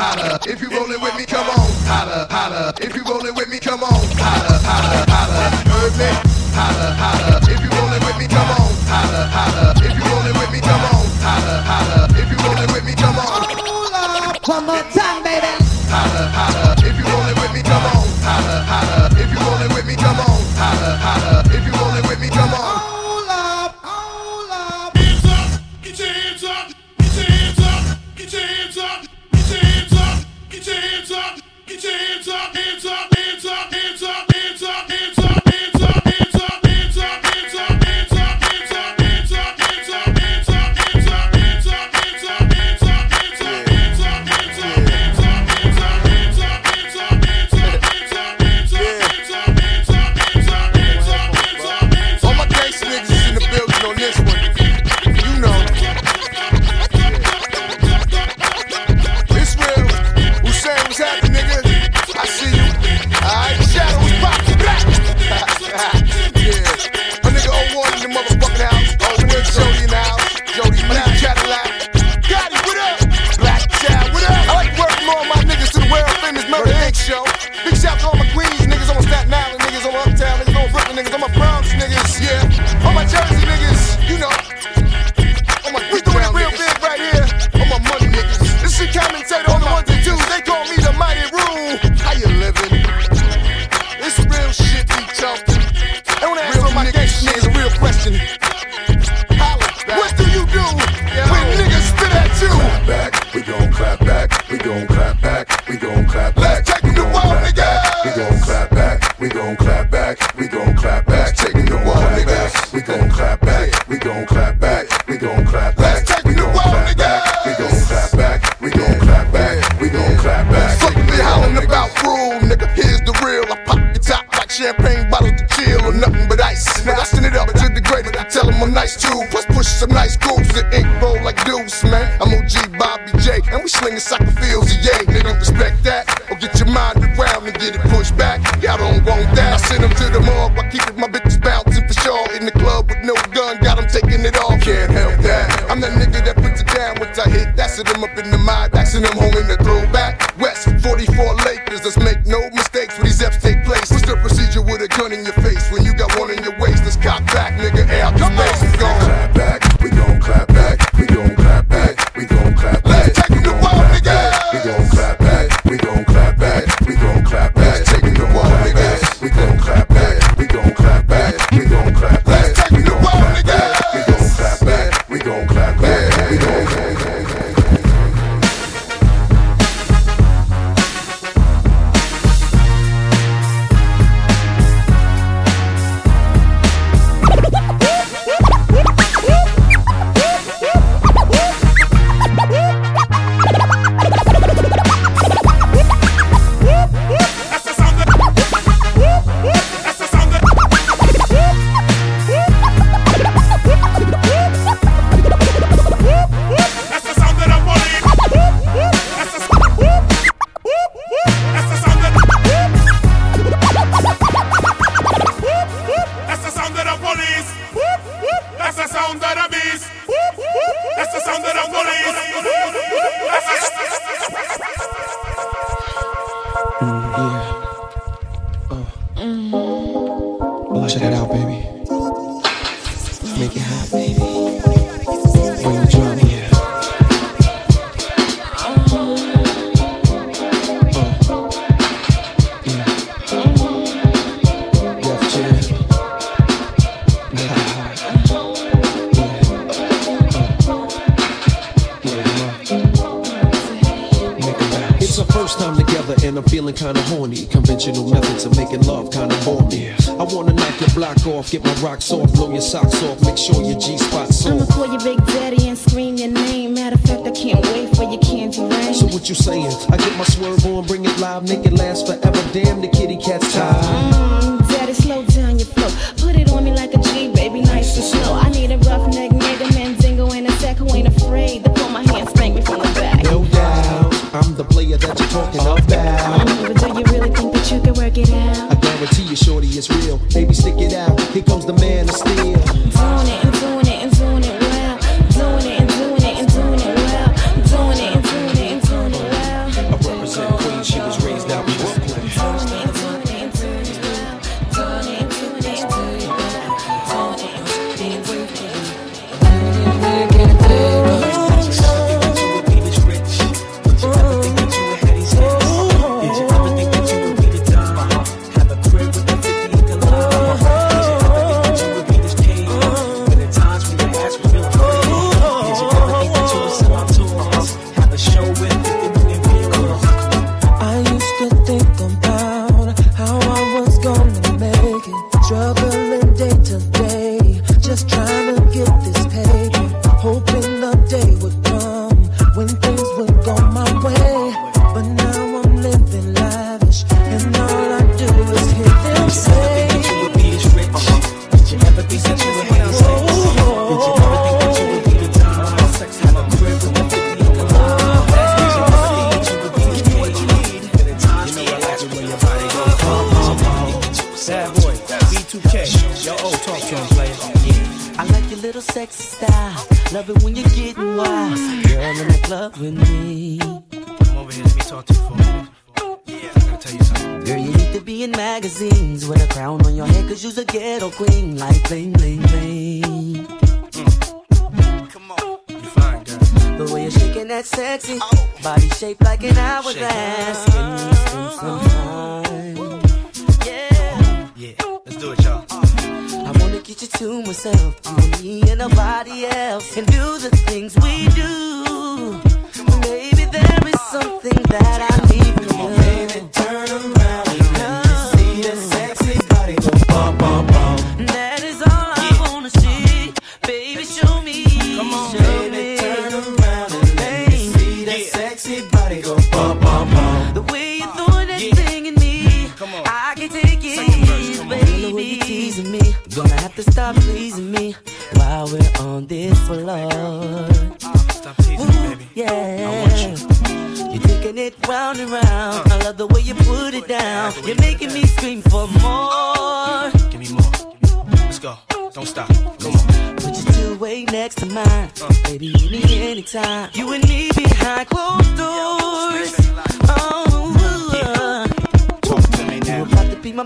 Holla, if you rollin' with me, come on. Holla, holla, if you rollin' with me, come on. Holla, holla, holla, heard me? Holla, holla, if you rollin' with me, come on. Holla, holla, if you rollin' with me, come on. Holla, holla, if you rollin' with me, come on. One more time,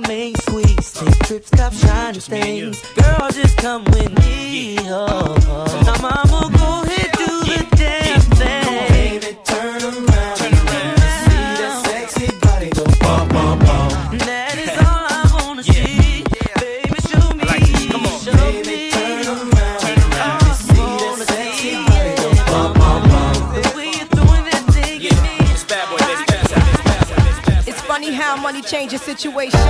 main squeeze. Take trips, cop shiny things. Girl, just come with me. Oh, now mama go. change situation.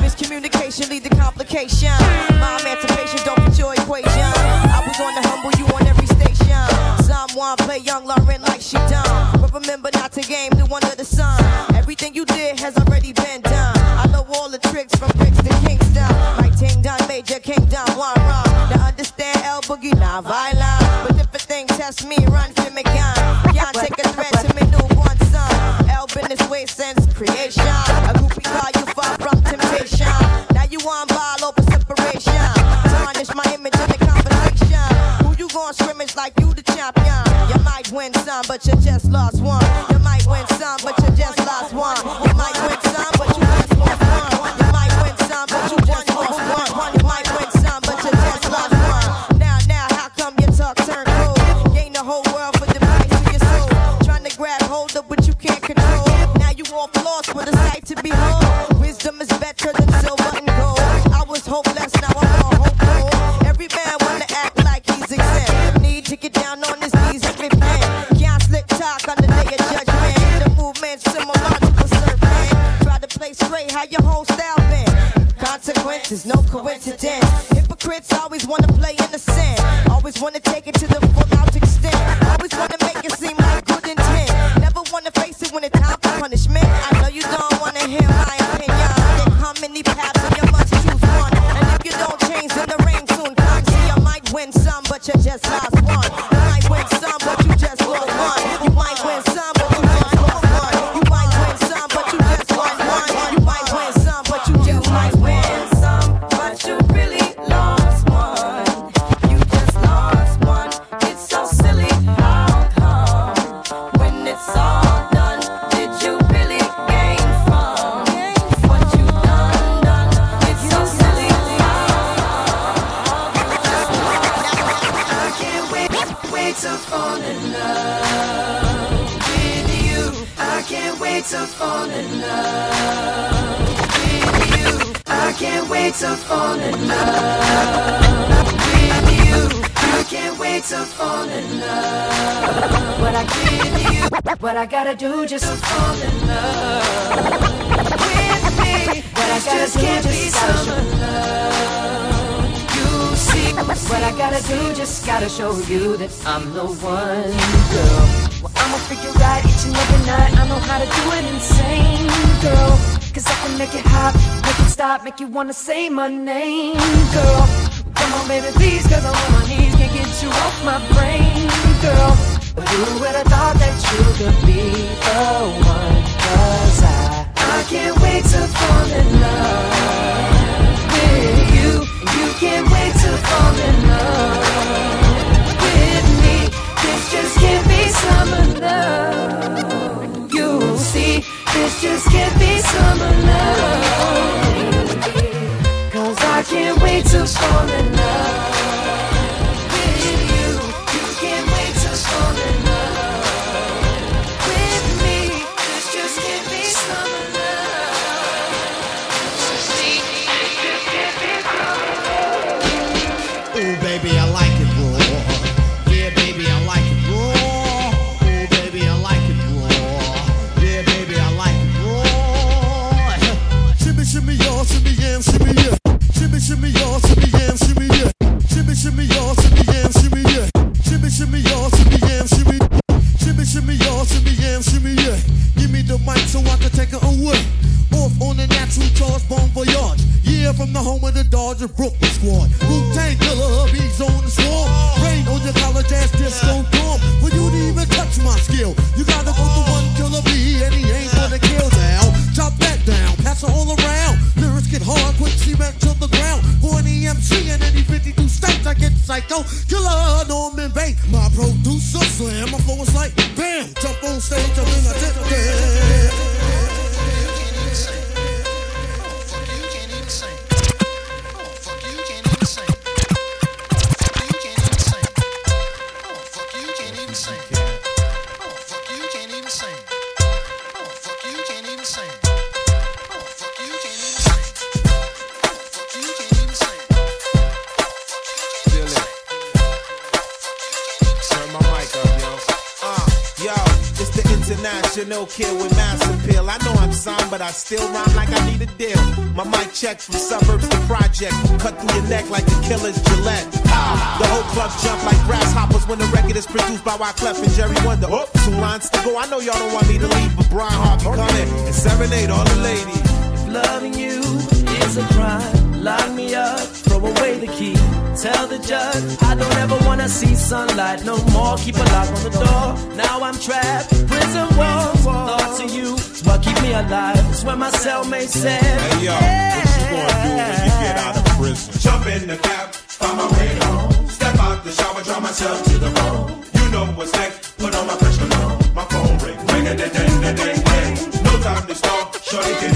Miscommunication lead to complication. My emancipation don't fit your equation. I was on the humble, you on every station. Someone play young Lauryn like she done. But remember not to game do under the sun. Everything you did has already been done. I know all the tricks from bricks to Kingston. Like Ting Dun Major, kingdom, Dun, one wrong. Now understand L Boogie, not violent. But if a thing tests me, run but you just lost one. do just fall in love with me? What I gotta just do can't just be summer love. You see, what I gotta do just gotta show you that I'm the one, girl. Well, I'ma figure out each and every night. I know how to do it insane, girl. Cause I can make it hot, make it stop, make you wanna say my name, girl. Come on, baby, please, cause I'm on my knees, can't get you off my brain, girl. Who would've thought that you could be the one. Cause I, I can't shimmy, y'all, shimmy, yam, shimmy, yeah. Shimmy, shimmy, y'all, shimmy, yam, shimmy, yeah. Shimmy, shimmy, y'all, shimmy, yam, shimmy. Yeah. Give me the mic so I can take it away. Off on a natural charge, bon voyage. Yeah, from the home of the Dodgers, Brooklyn. Wyclef and Jerry Wonder. Oh, two lines to go. I know y'all don't want me to leave, but Brian Harvey okay. coming and serenade all the ladies. If loving you is a crime, lock me up, throw away the key. Tell the judge I don't ever wanna see sunlight no more. Keep a lock on the door. Now I'm trapped, prison walls. Thoughts of you what keep me alive. It's where my cellmate said. Hey yo, yeah. what you gonna do when you get out of prison? Jump in the cab, find my way home. Step out the shower, draw myself to the phone know what's next. Put on my fresh cologne. My phone ring. Ring a ding ding ding ding. No time to stall. Shorty can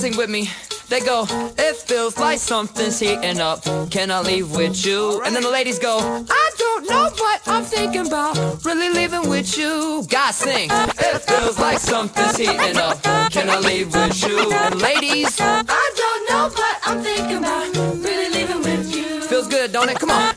Sing with me. They go, it feels like something's heating up. Can I leave with you? And then the ladies go, I don't know what I'm thinking about. Really leaving with you. Guys sing, it feels like something's heating up. Can I leave with you? And ladies, I don't know what I'm thinking about. Really leaving with you. Feels good, don't it? Come on.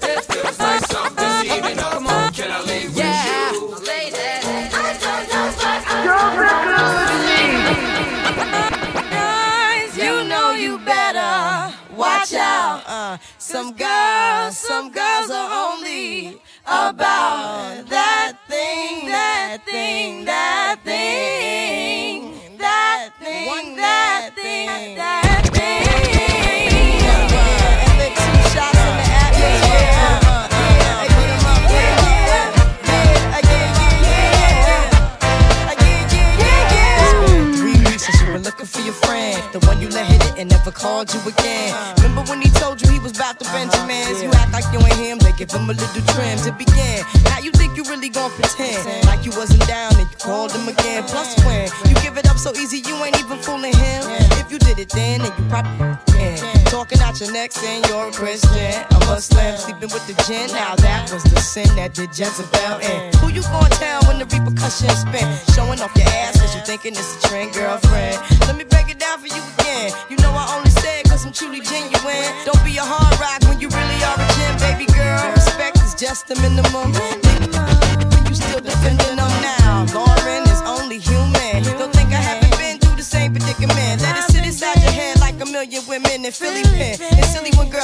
with Jezebel. And who you gonna tell when the repercussions spin? Showing off your ass cause you thinking it's a trend, girlfriend. Let me break it down for you again. You know I only said cause I'm truly genuine. Don't be a hard rock when you really are a gem, baby girl. Respect is just the minimum.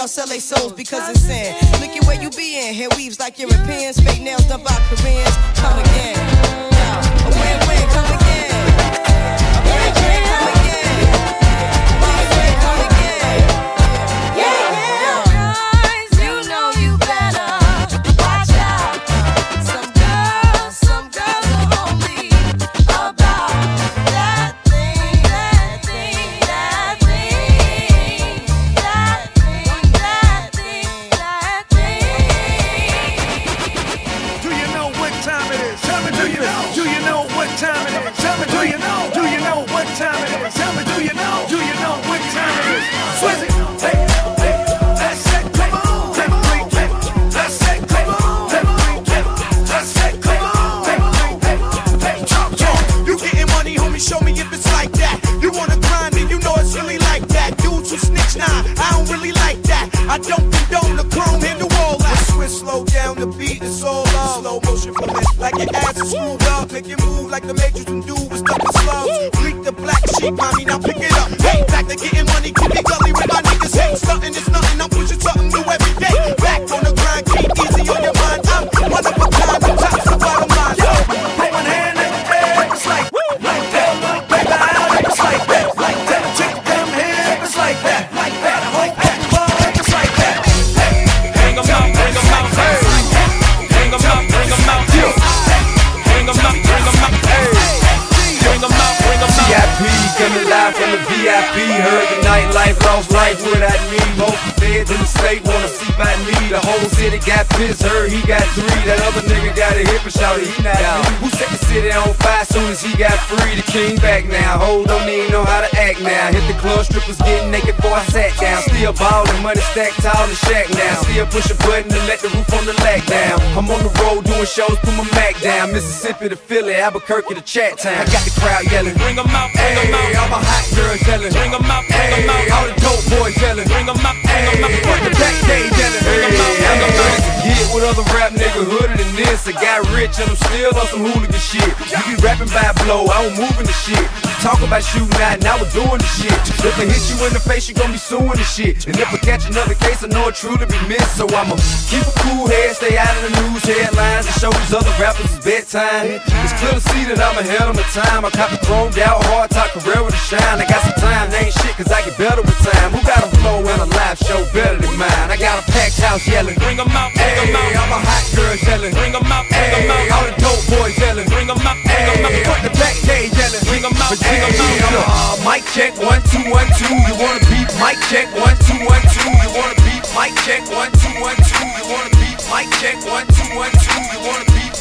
sell their souls because it's sin. Look at where you be in. Hair weaves like Europeans, fake nails done by Koreans. Come again. Philly, Albuquerque to Chat Town. I got the crowd yelling. Bring 'em out, bring 'em out. All my hot girls yelling. Bring 'em out, bring 'em out. All the dope boys yelling. Bring 'em out, bring 'em out. Fuck the back day yelling. Bring 'em out, bring 'em out. Get with other rap nigga hooded than this. I got rich and I'm still on some hooligan shit. You be rapping by blow, I don't move in the shit. You talk about shooting out, now we're doing the shit. If I hit you in the face, you gon' be suing the shit. And if I catch another case, I know it truly be missed. So I'ma keep a cool head, stay out of the news headlines, and show these other rappers bedtime. It's clear to see that I'm ahead of my time. I copy chromed out, hard top career with a shine. I got some time, they ain't shit, cause I get better with time. Who got a flow and a live show better than mine? I got a packed house yelling. Bring 'em out, bring 'em out. All my hot girls yelling. Bring 'em out, bring 'em out. All the dope boys yelling. Bring 'em out, bring 'em out. Fuck the back day yelling. Bring 'em out, bring 'em out. Uh, mic check one two one two. You wanna beat? Mic check one two one two. You wanna beat? Mic check one two one two. You wanna beat? Mic check one two one two. You wanna beat?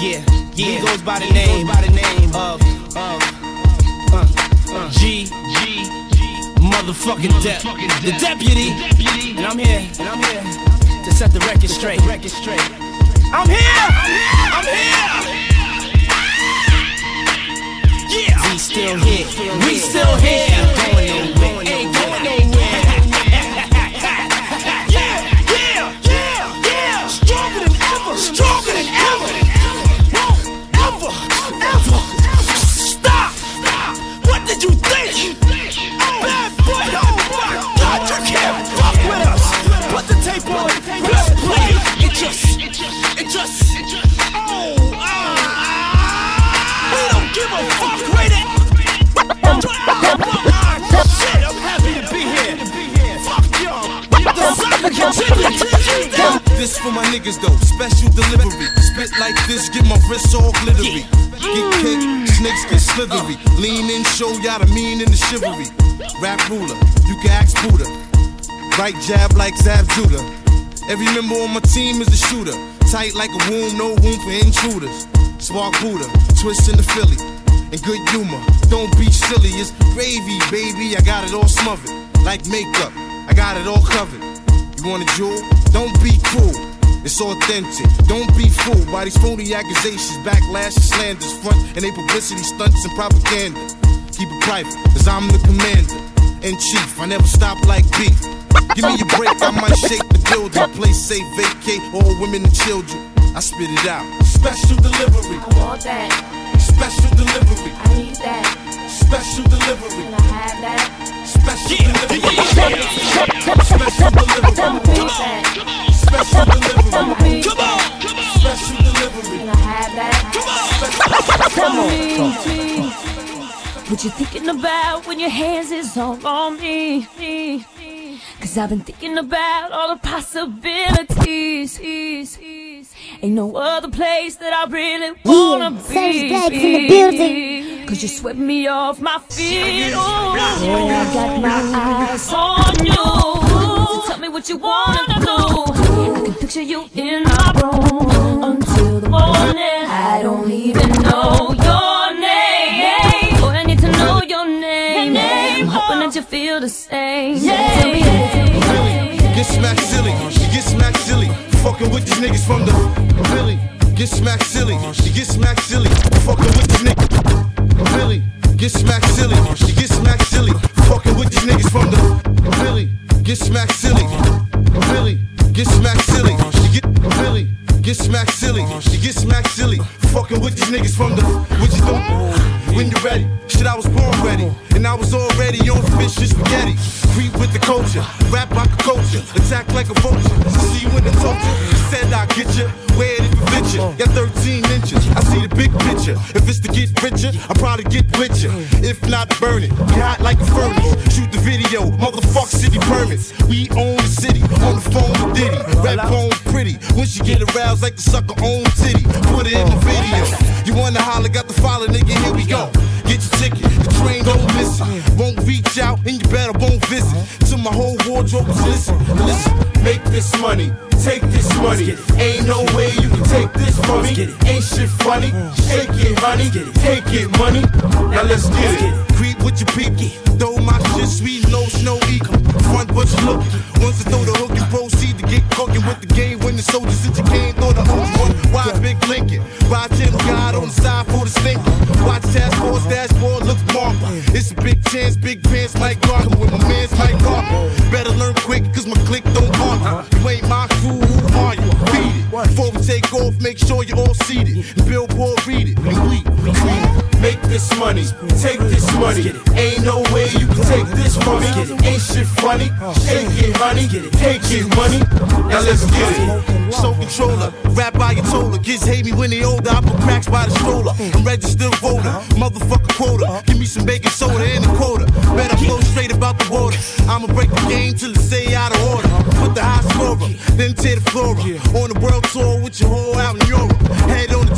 Yeah, yeah. He goes by the name, by the name of, of, uh, uh, G, G, motherfucking Dep, the deputy, and I'm here, and I'm here to set the record straight. Record straight. I'm here. I'm here. Yeah. We still here. We still here. Going nowhere. Ain't going nowhere. Show y'all the mean and the chivalry. Rap ruler, you can ask Buddha. Right jab like Zab Judah. Every member on my team is a shooter. Tight like a womb, no room for intruders. Spark Buddha, twist in the Philly. And good humor, don't be silly. It's gravy, baby. I got it all smothered. Like makeup, I got it all covered. You want a jewel? Don't be cruel. It's authentic. Don't be fooled by these phony accusations, backlash, and slanders, front and they publicity stunts and propaganda. Keep it private, cause I'm the commander in chief. I never stop like beef. Give me a break, I might shake the building. Play safe, vacate all women and children. I spit it out. Special delivery. I want that. Special delivery. I need that. Special delivery. Can I have that? Special delivery. Special delivery. Don't be that. Special delivery. Don't be Come on. that. Special delivery. Can I have that? Come on. Tell me. What you thinking about when your hands is all on me? Cause I've been thinking about all the possibilities. Ain't no other place that I really wanna Yeah, Serge be. Black's in the building. Cause you swept me off my feet. Oh, I got my eyes on you. So tell me what you wanna do. I can picture you in my room until the morning. I don't even know feel the same. Tell me Get smacked silly. You get smacked silly. Fucking with these niggas from the Philly. Get smacked silly. You get smacked silly. Fucking with these niggas. Philly. Get smacked silly. You get smacked silly. Fucking with these niggas from the Philly. Get smacked silly. Philly. Get smacked silly. You get Philly. Get smacked silly. You get smacked silly. Fucking with these niggas from the what you doing? when you're ready. Shit, I was born ready, and I was already on fish and spaghetti. Creep with the culture, rap like a culture, attack like a vulture. See you in the culture, said I get you. Where it even fit you? Got 13 inches. I see the big picture. If it's to get richer, I probably get you. If not, burn it. Be hot like a furnace. Shoot the video, motherfuck city permits. We own the city, on the phone with Diddy. Rap bone pretty. Once you get aroused like the sucker own titty, put it in the video. You wanna holler, got the follow, nigga, here we go. Get your ticket, the train don't miss it. Won't reach out, and you better won't visit. Till my whole wardrobe is listen, listen. Make this money, take this money. Ain't no way you can take this from me. Ain't shit funny. Shake it, honey. Take it, money. Now let's get it. With your peep. Throw my shit sweet, no snow eagle. Front but you look. Once I throw the hook and proceed to get cooking with the game. When the soldiers since you came, throw the one. Why big Lincoln? Ride channel guide on the side for the stinker. Watch task force dashboard, look marked. It's a big chance, big pants, Mike Garkin with my man's Mike Garkin. Better learn quick, cause my click don't argue. You ain't my you? It. Before we take off, make sure you're all seated. Billboard read it. We. Make this money, take this money. Ain't no way you can take this me. Ain't shit funny. Shake it, honey. Take it, money. Now let's get it. So controller, rap by your toller. Kids hate me when they older. I put cracks by the stroller. I'm registered voter, motherfucker quota. Give me some baking soda and a quota. Better flow straight about the water. I'ma break the game till it stay out of order. Put the high scorer, then tear the floor up. On the world tour with your whole out in Europe. Head on the.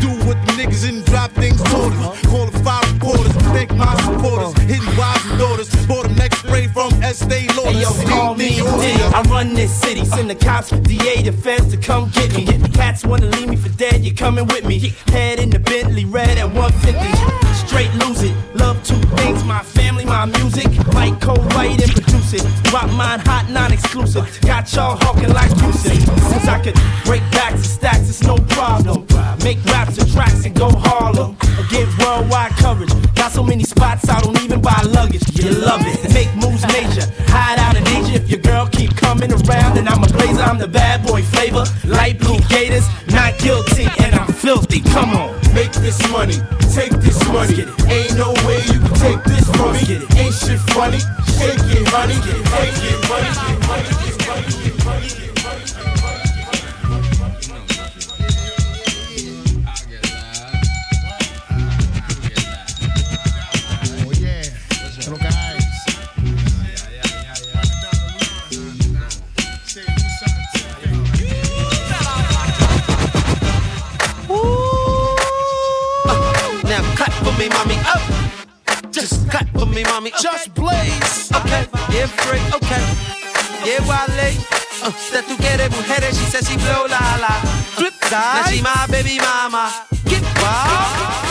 Do what the niggas drop things told us. Call the five reporters. Thank my supporters. Hitting wives and daughters. Bought them next spray from Estee Lauder. Hey, yo, call me. I run this city. Send the cops, DA, the feds to come get me. Cats wanna leave me for dead, you coming with me. Head in the Bentley, red at 150. Straight lose my family, my music. Might co-write and produce it. Rock mine hot, non-exclusive. Got y'all hawking like music. Since I could break backs and stacks, it's no problem. Make raps and tracks and go Harlem. Or get worldwide coverage. Got so many spots, I don't even buy luggage. You love it. Make moves major. Hide out in Asia. If your girl keep coming around, then I'm a blazer. I'm the bad boy flavor. Light blue gators, not guilty, filthy. Come on. Make this money, take this money. Ain't no way you can take this from me. Ain't shit funny. Shake it, honey. Take it, money, get money, me, mommy. Up. Just cut for me, mommy. Just blaze. Okay. Yeah, free. Okay. Yeah, Wale. Uh, that tú quieres mujeres, she says she blow la la. Flip side. Now she my baby mama. Get wild.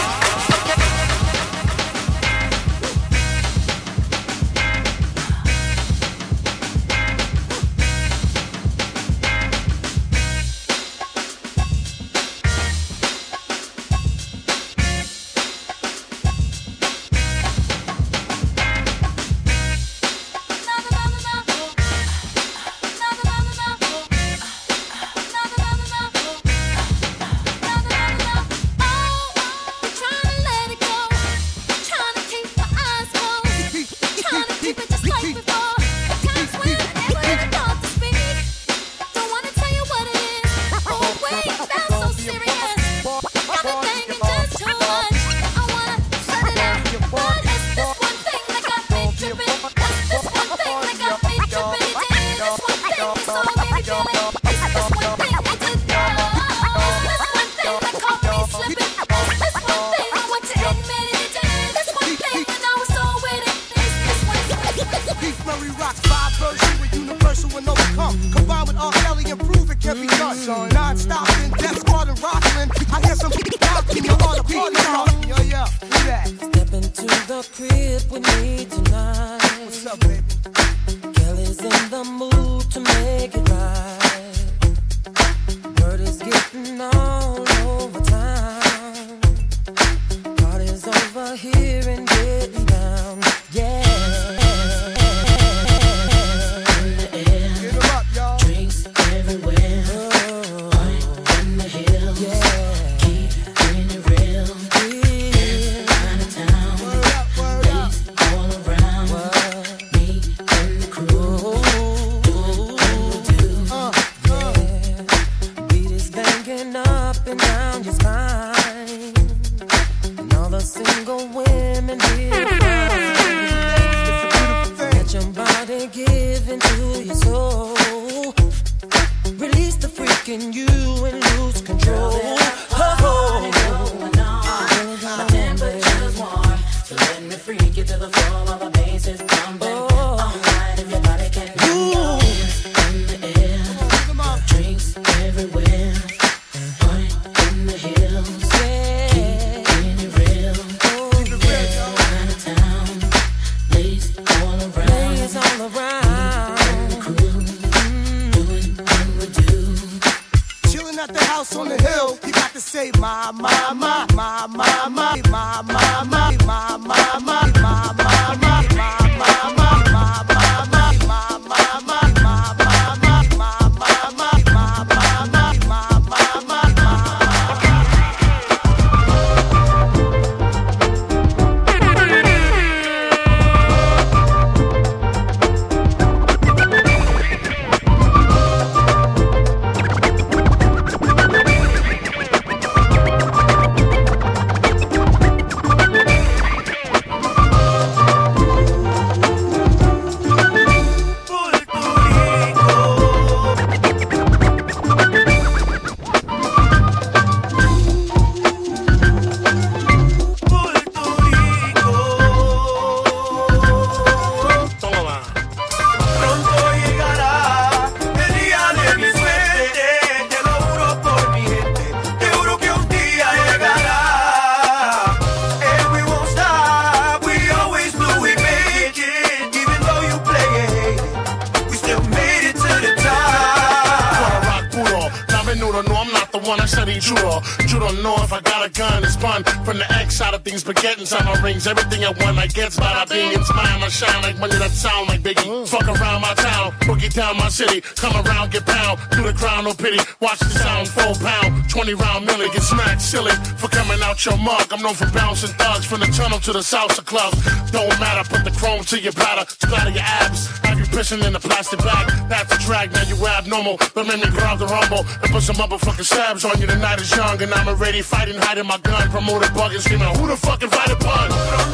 20 round million, it's smacked silly for coming out your mug. I'm known for bouncing thugs from the tunnel to the salsa club. Don't matter, put the chrome to your bladder, splatter your abs. Have you pissing in the plastic bag? That's a track, now you abnormal. But make me grab the rumble and put some motherfucking stabs on you. The night is young and I'm already fighting, hiding my gun. Promoter bugging, screaming, who the fuck invited Pun?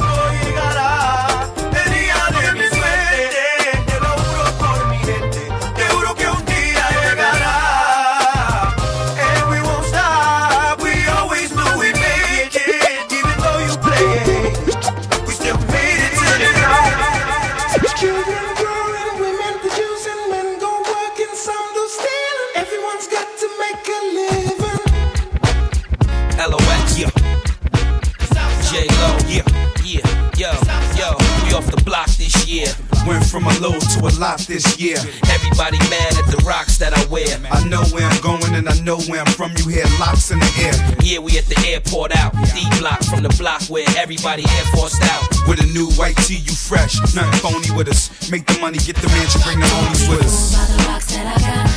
this year. Everybody mad at the rocks that I wear. I know where I'm going and I know where I'm from. You hear locks in the air. Yeah, we at the airport out. D block from the block where everybody air forced out. With a new white tee, you fresh. Nothing phony with us. Make the money, get the mansion, bring the homies with us.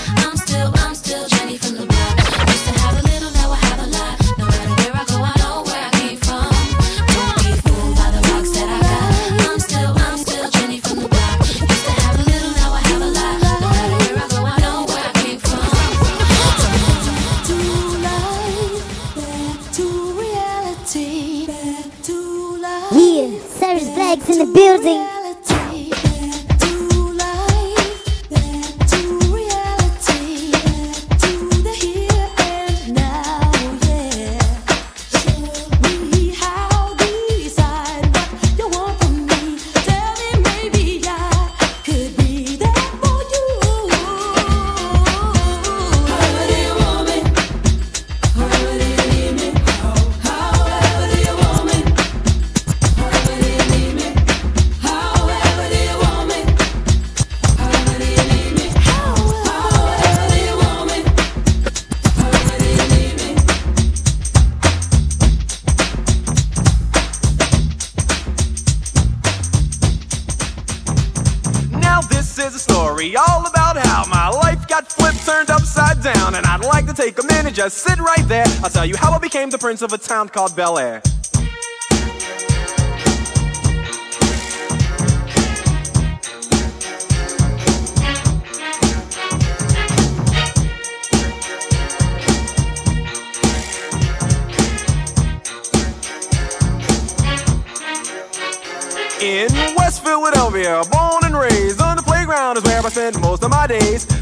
temperance of a town called Bel Air. In West Philadelphia, born and raised, on the playground is where I spend most of my days.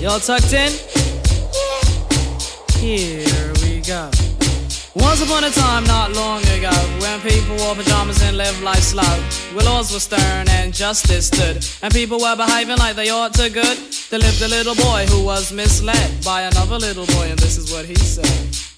Y'all tucked in? Here we go. Once upon a time, not long ago, when people wore pajamas and lived life slow, where laws were stern and justice stood, and people were behaving like they ought to good, there lived a little boy who was misled by another little boy, and this is what he said.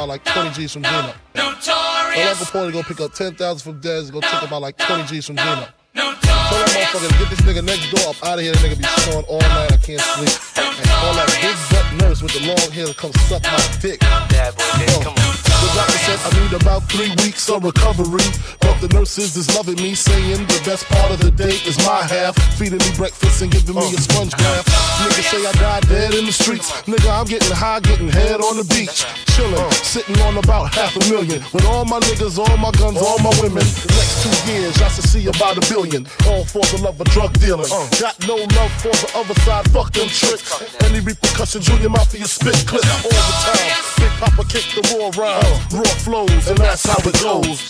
About like 20 G's from Gino. Uncle Porter go pick up 10,000 from Dez, go take about like 20 G's from Gino. Tell that motherfucker to get this nigga next door up out of here. That nigga be snoring all night. I can't sleep. And call that big butt nurse with the long hair to come suck my dick. Yeah, boy, come on. The doctor said I need about three weeks of recovery. But the nurses is loving me, saying the best part of the day is my half. Feeding me breakfast and giving me a sponge bath. Niggas say I died dead in the streets. Nigga, I'm getting high, getting head on the beach. Chillin', sitting on about half a million. With all my niggas, all my guns, all my women. Next two years, I should see about a billion. All for the love of drug dealing. Got no love for the other side, fuck them tricks. Any repercussions, Junior Mafia spit clip all the time. Big Poppa kick the raw rhymes, raw flows, and that's how it goes.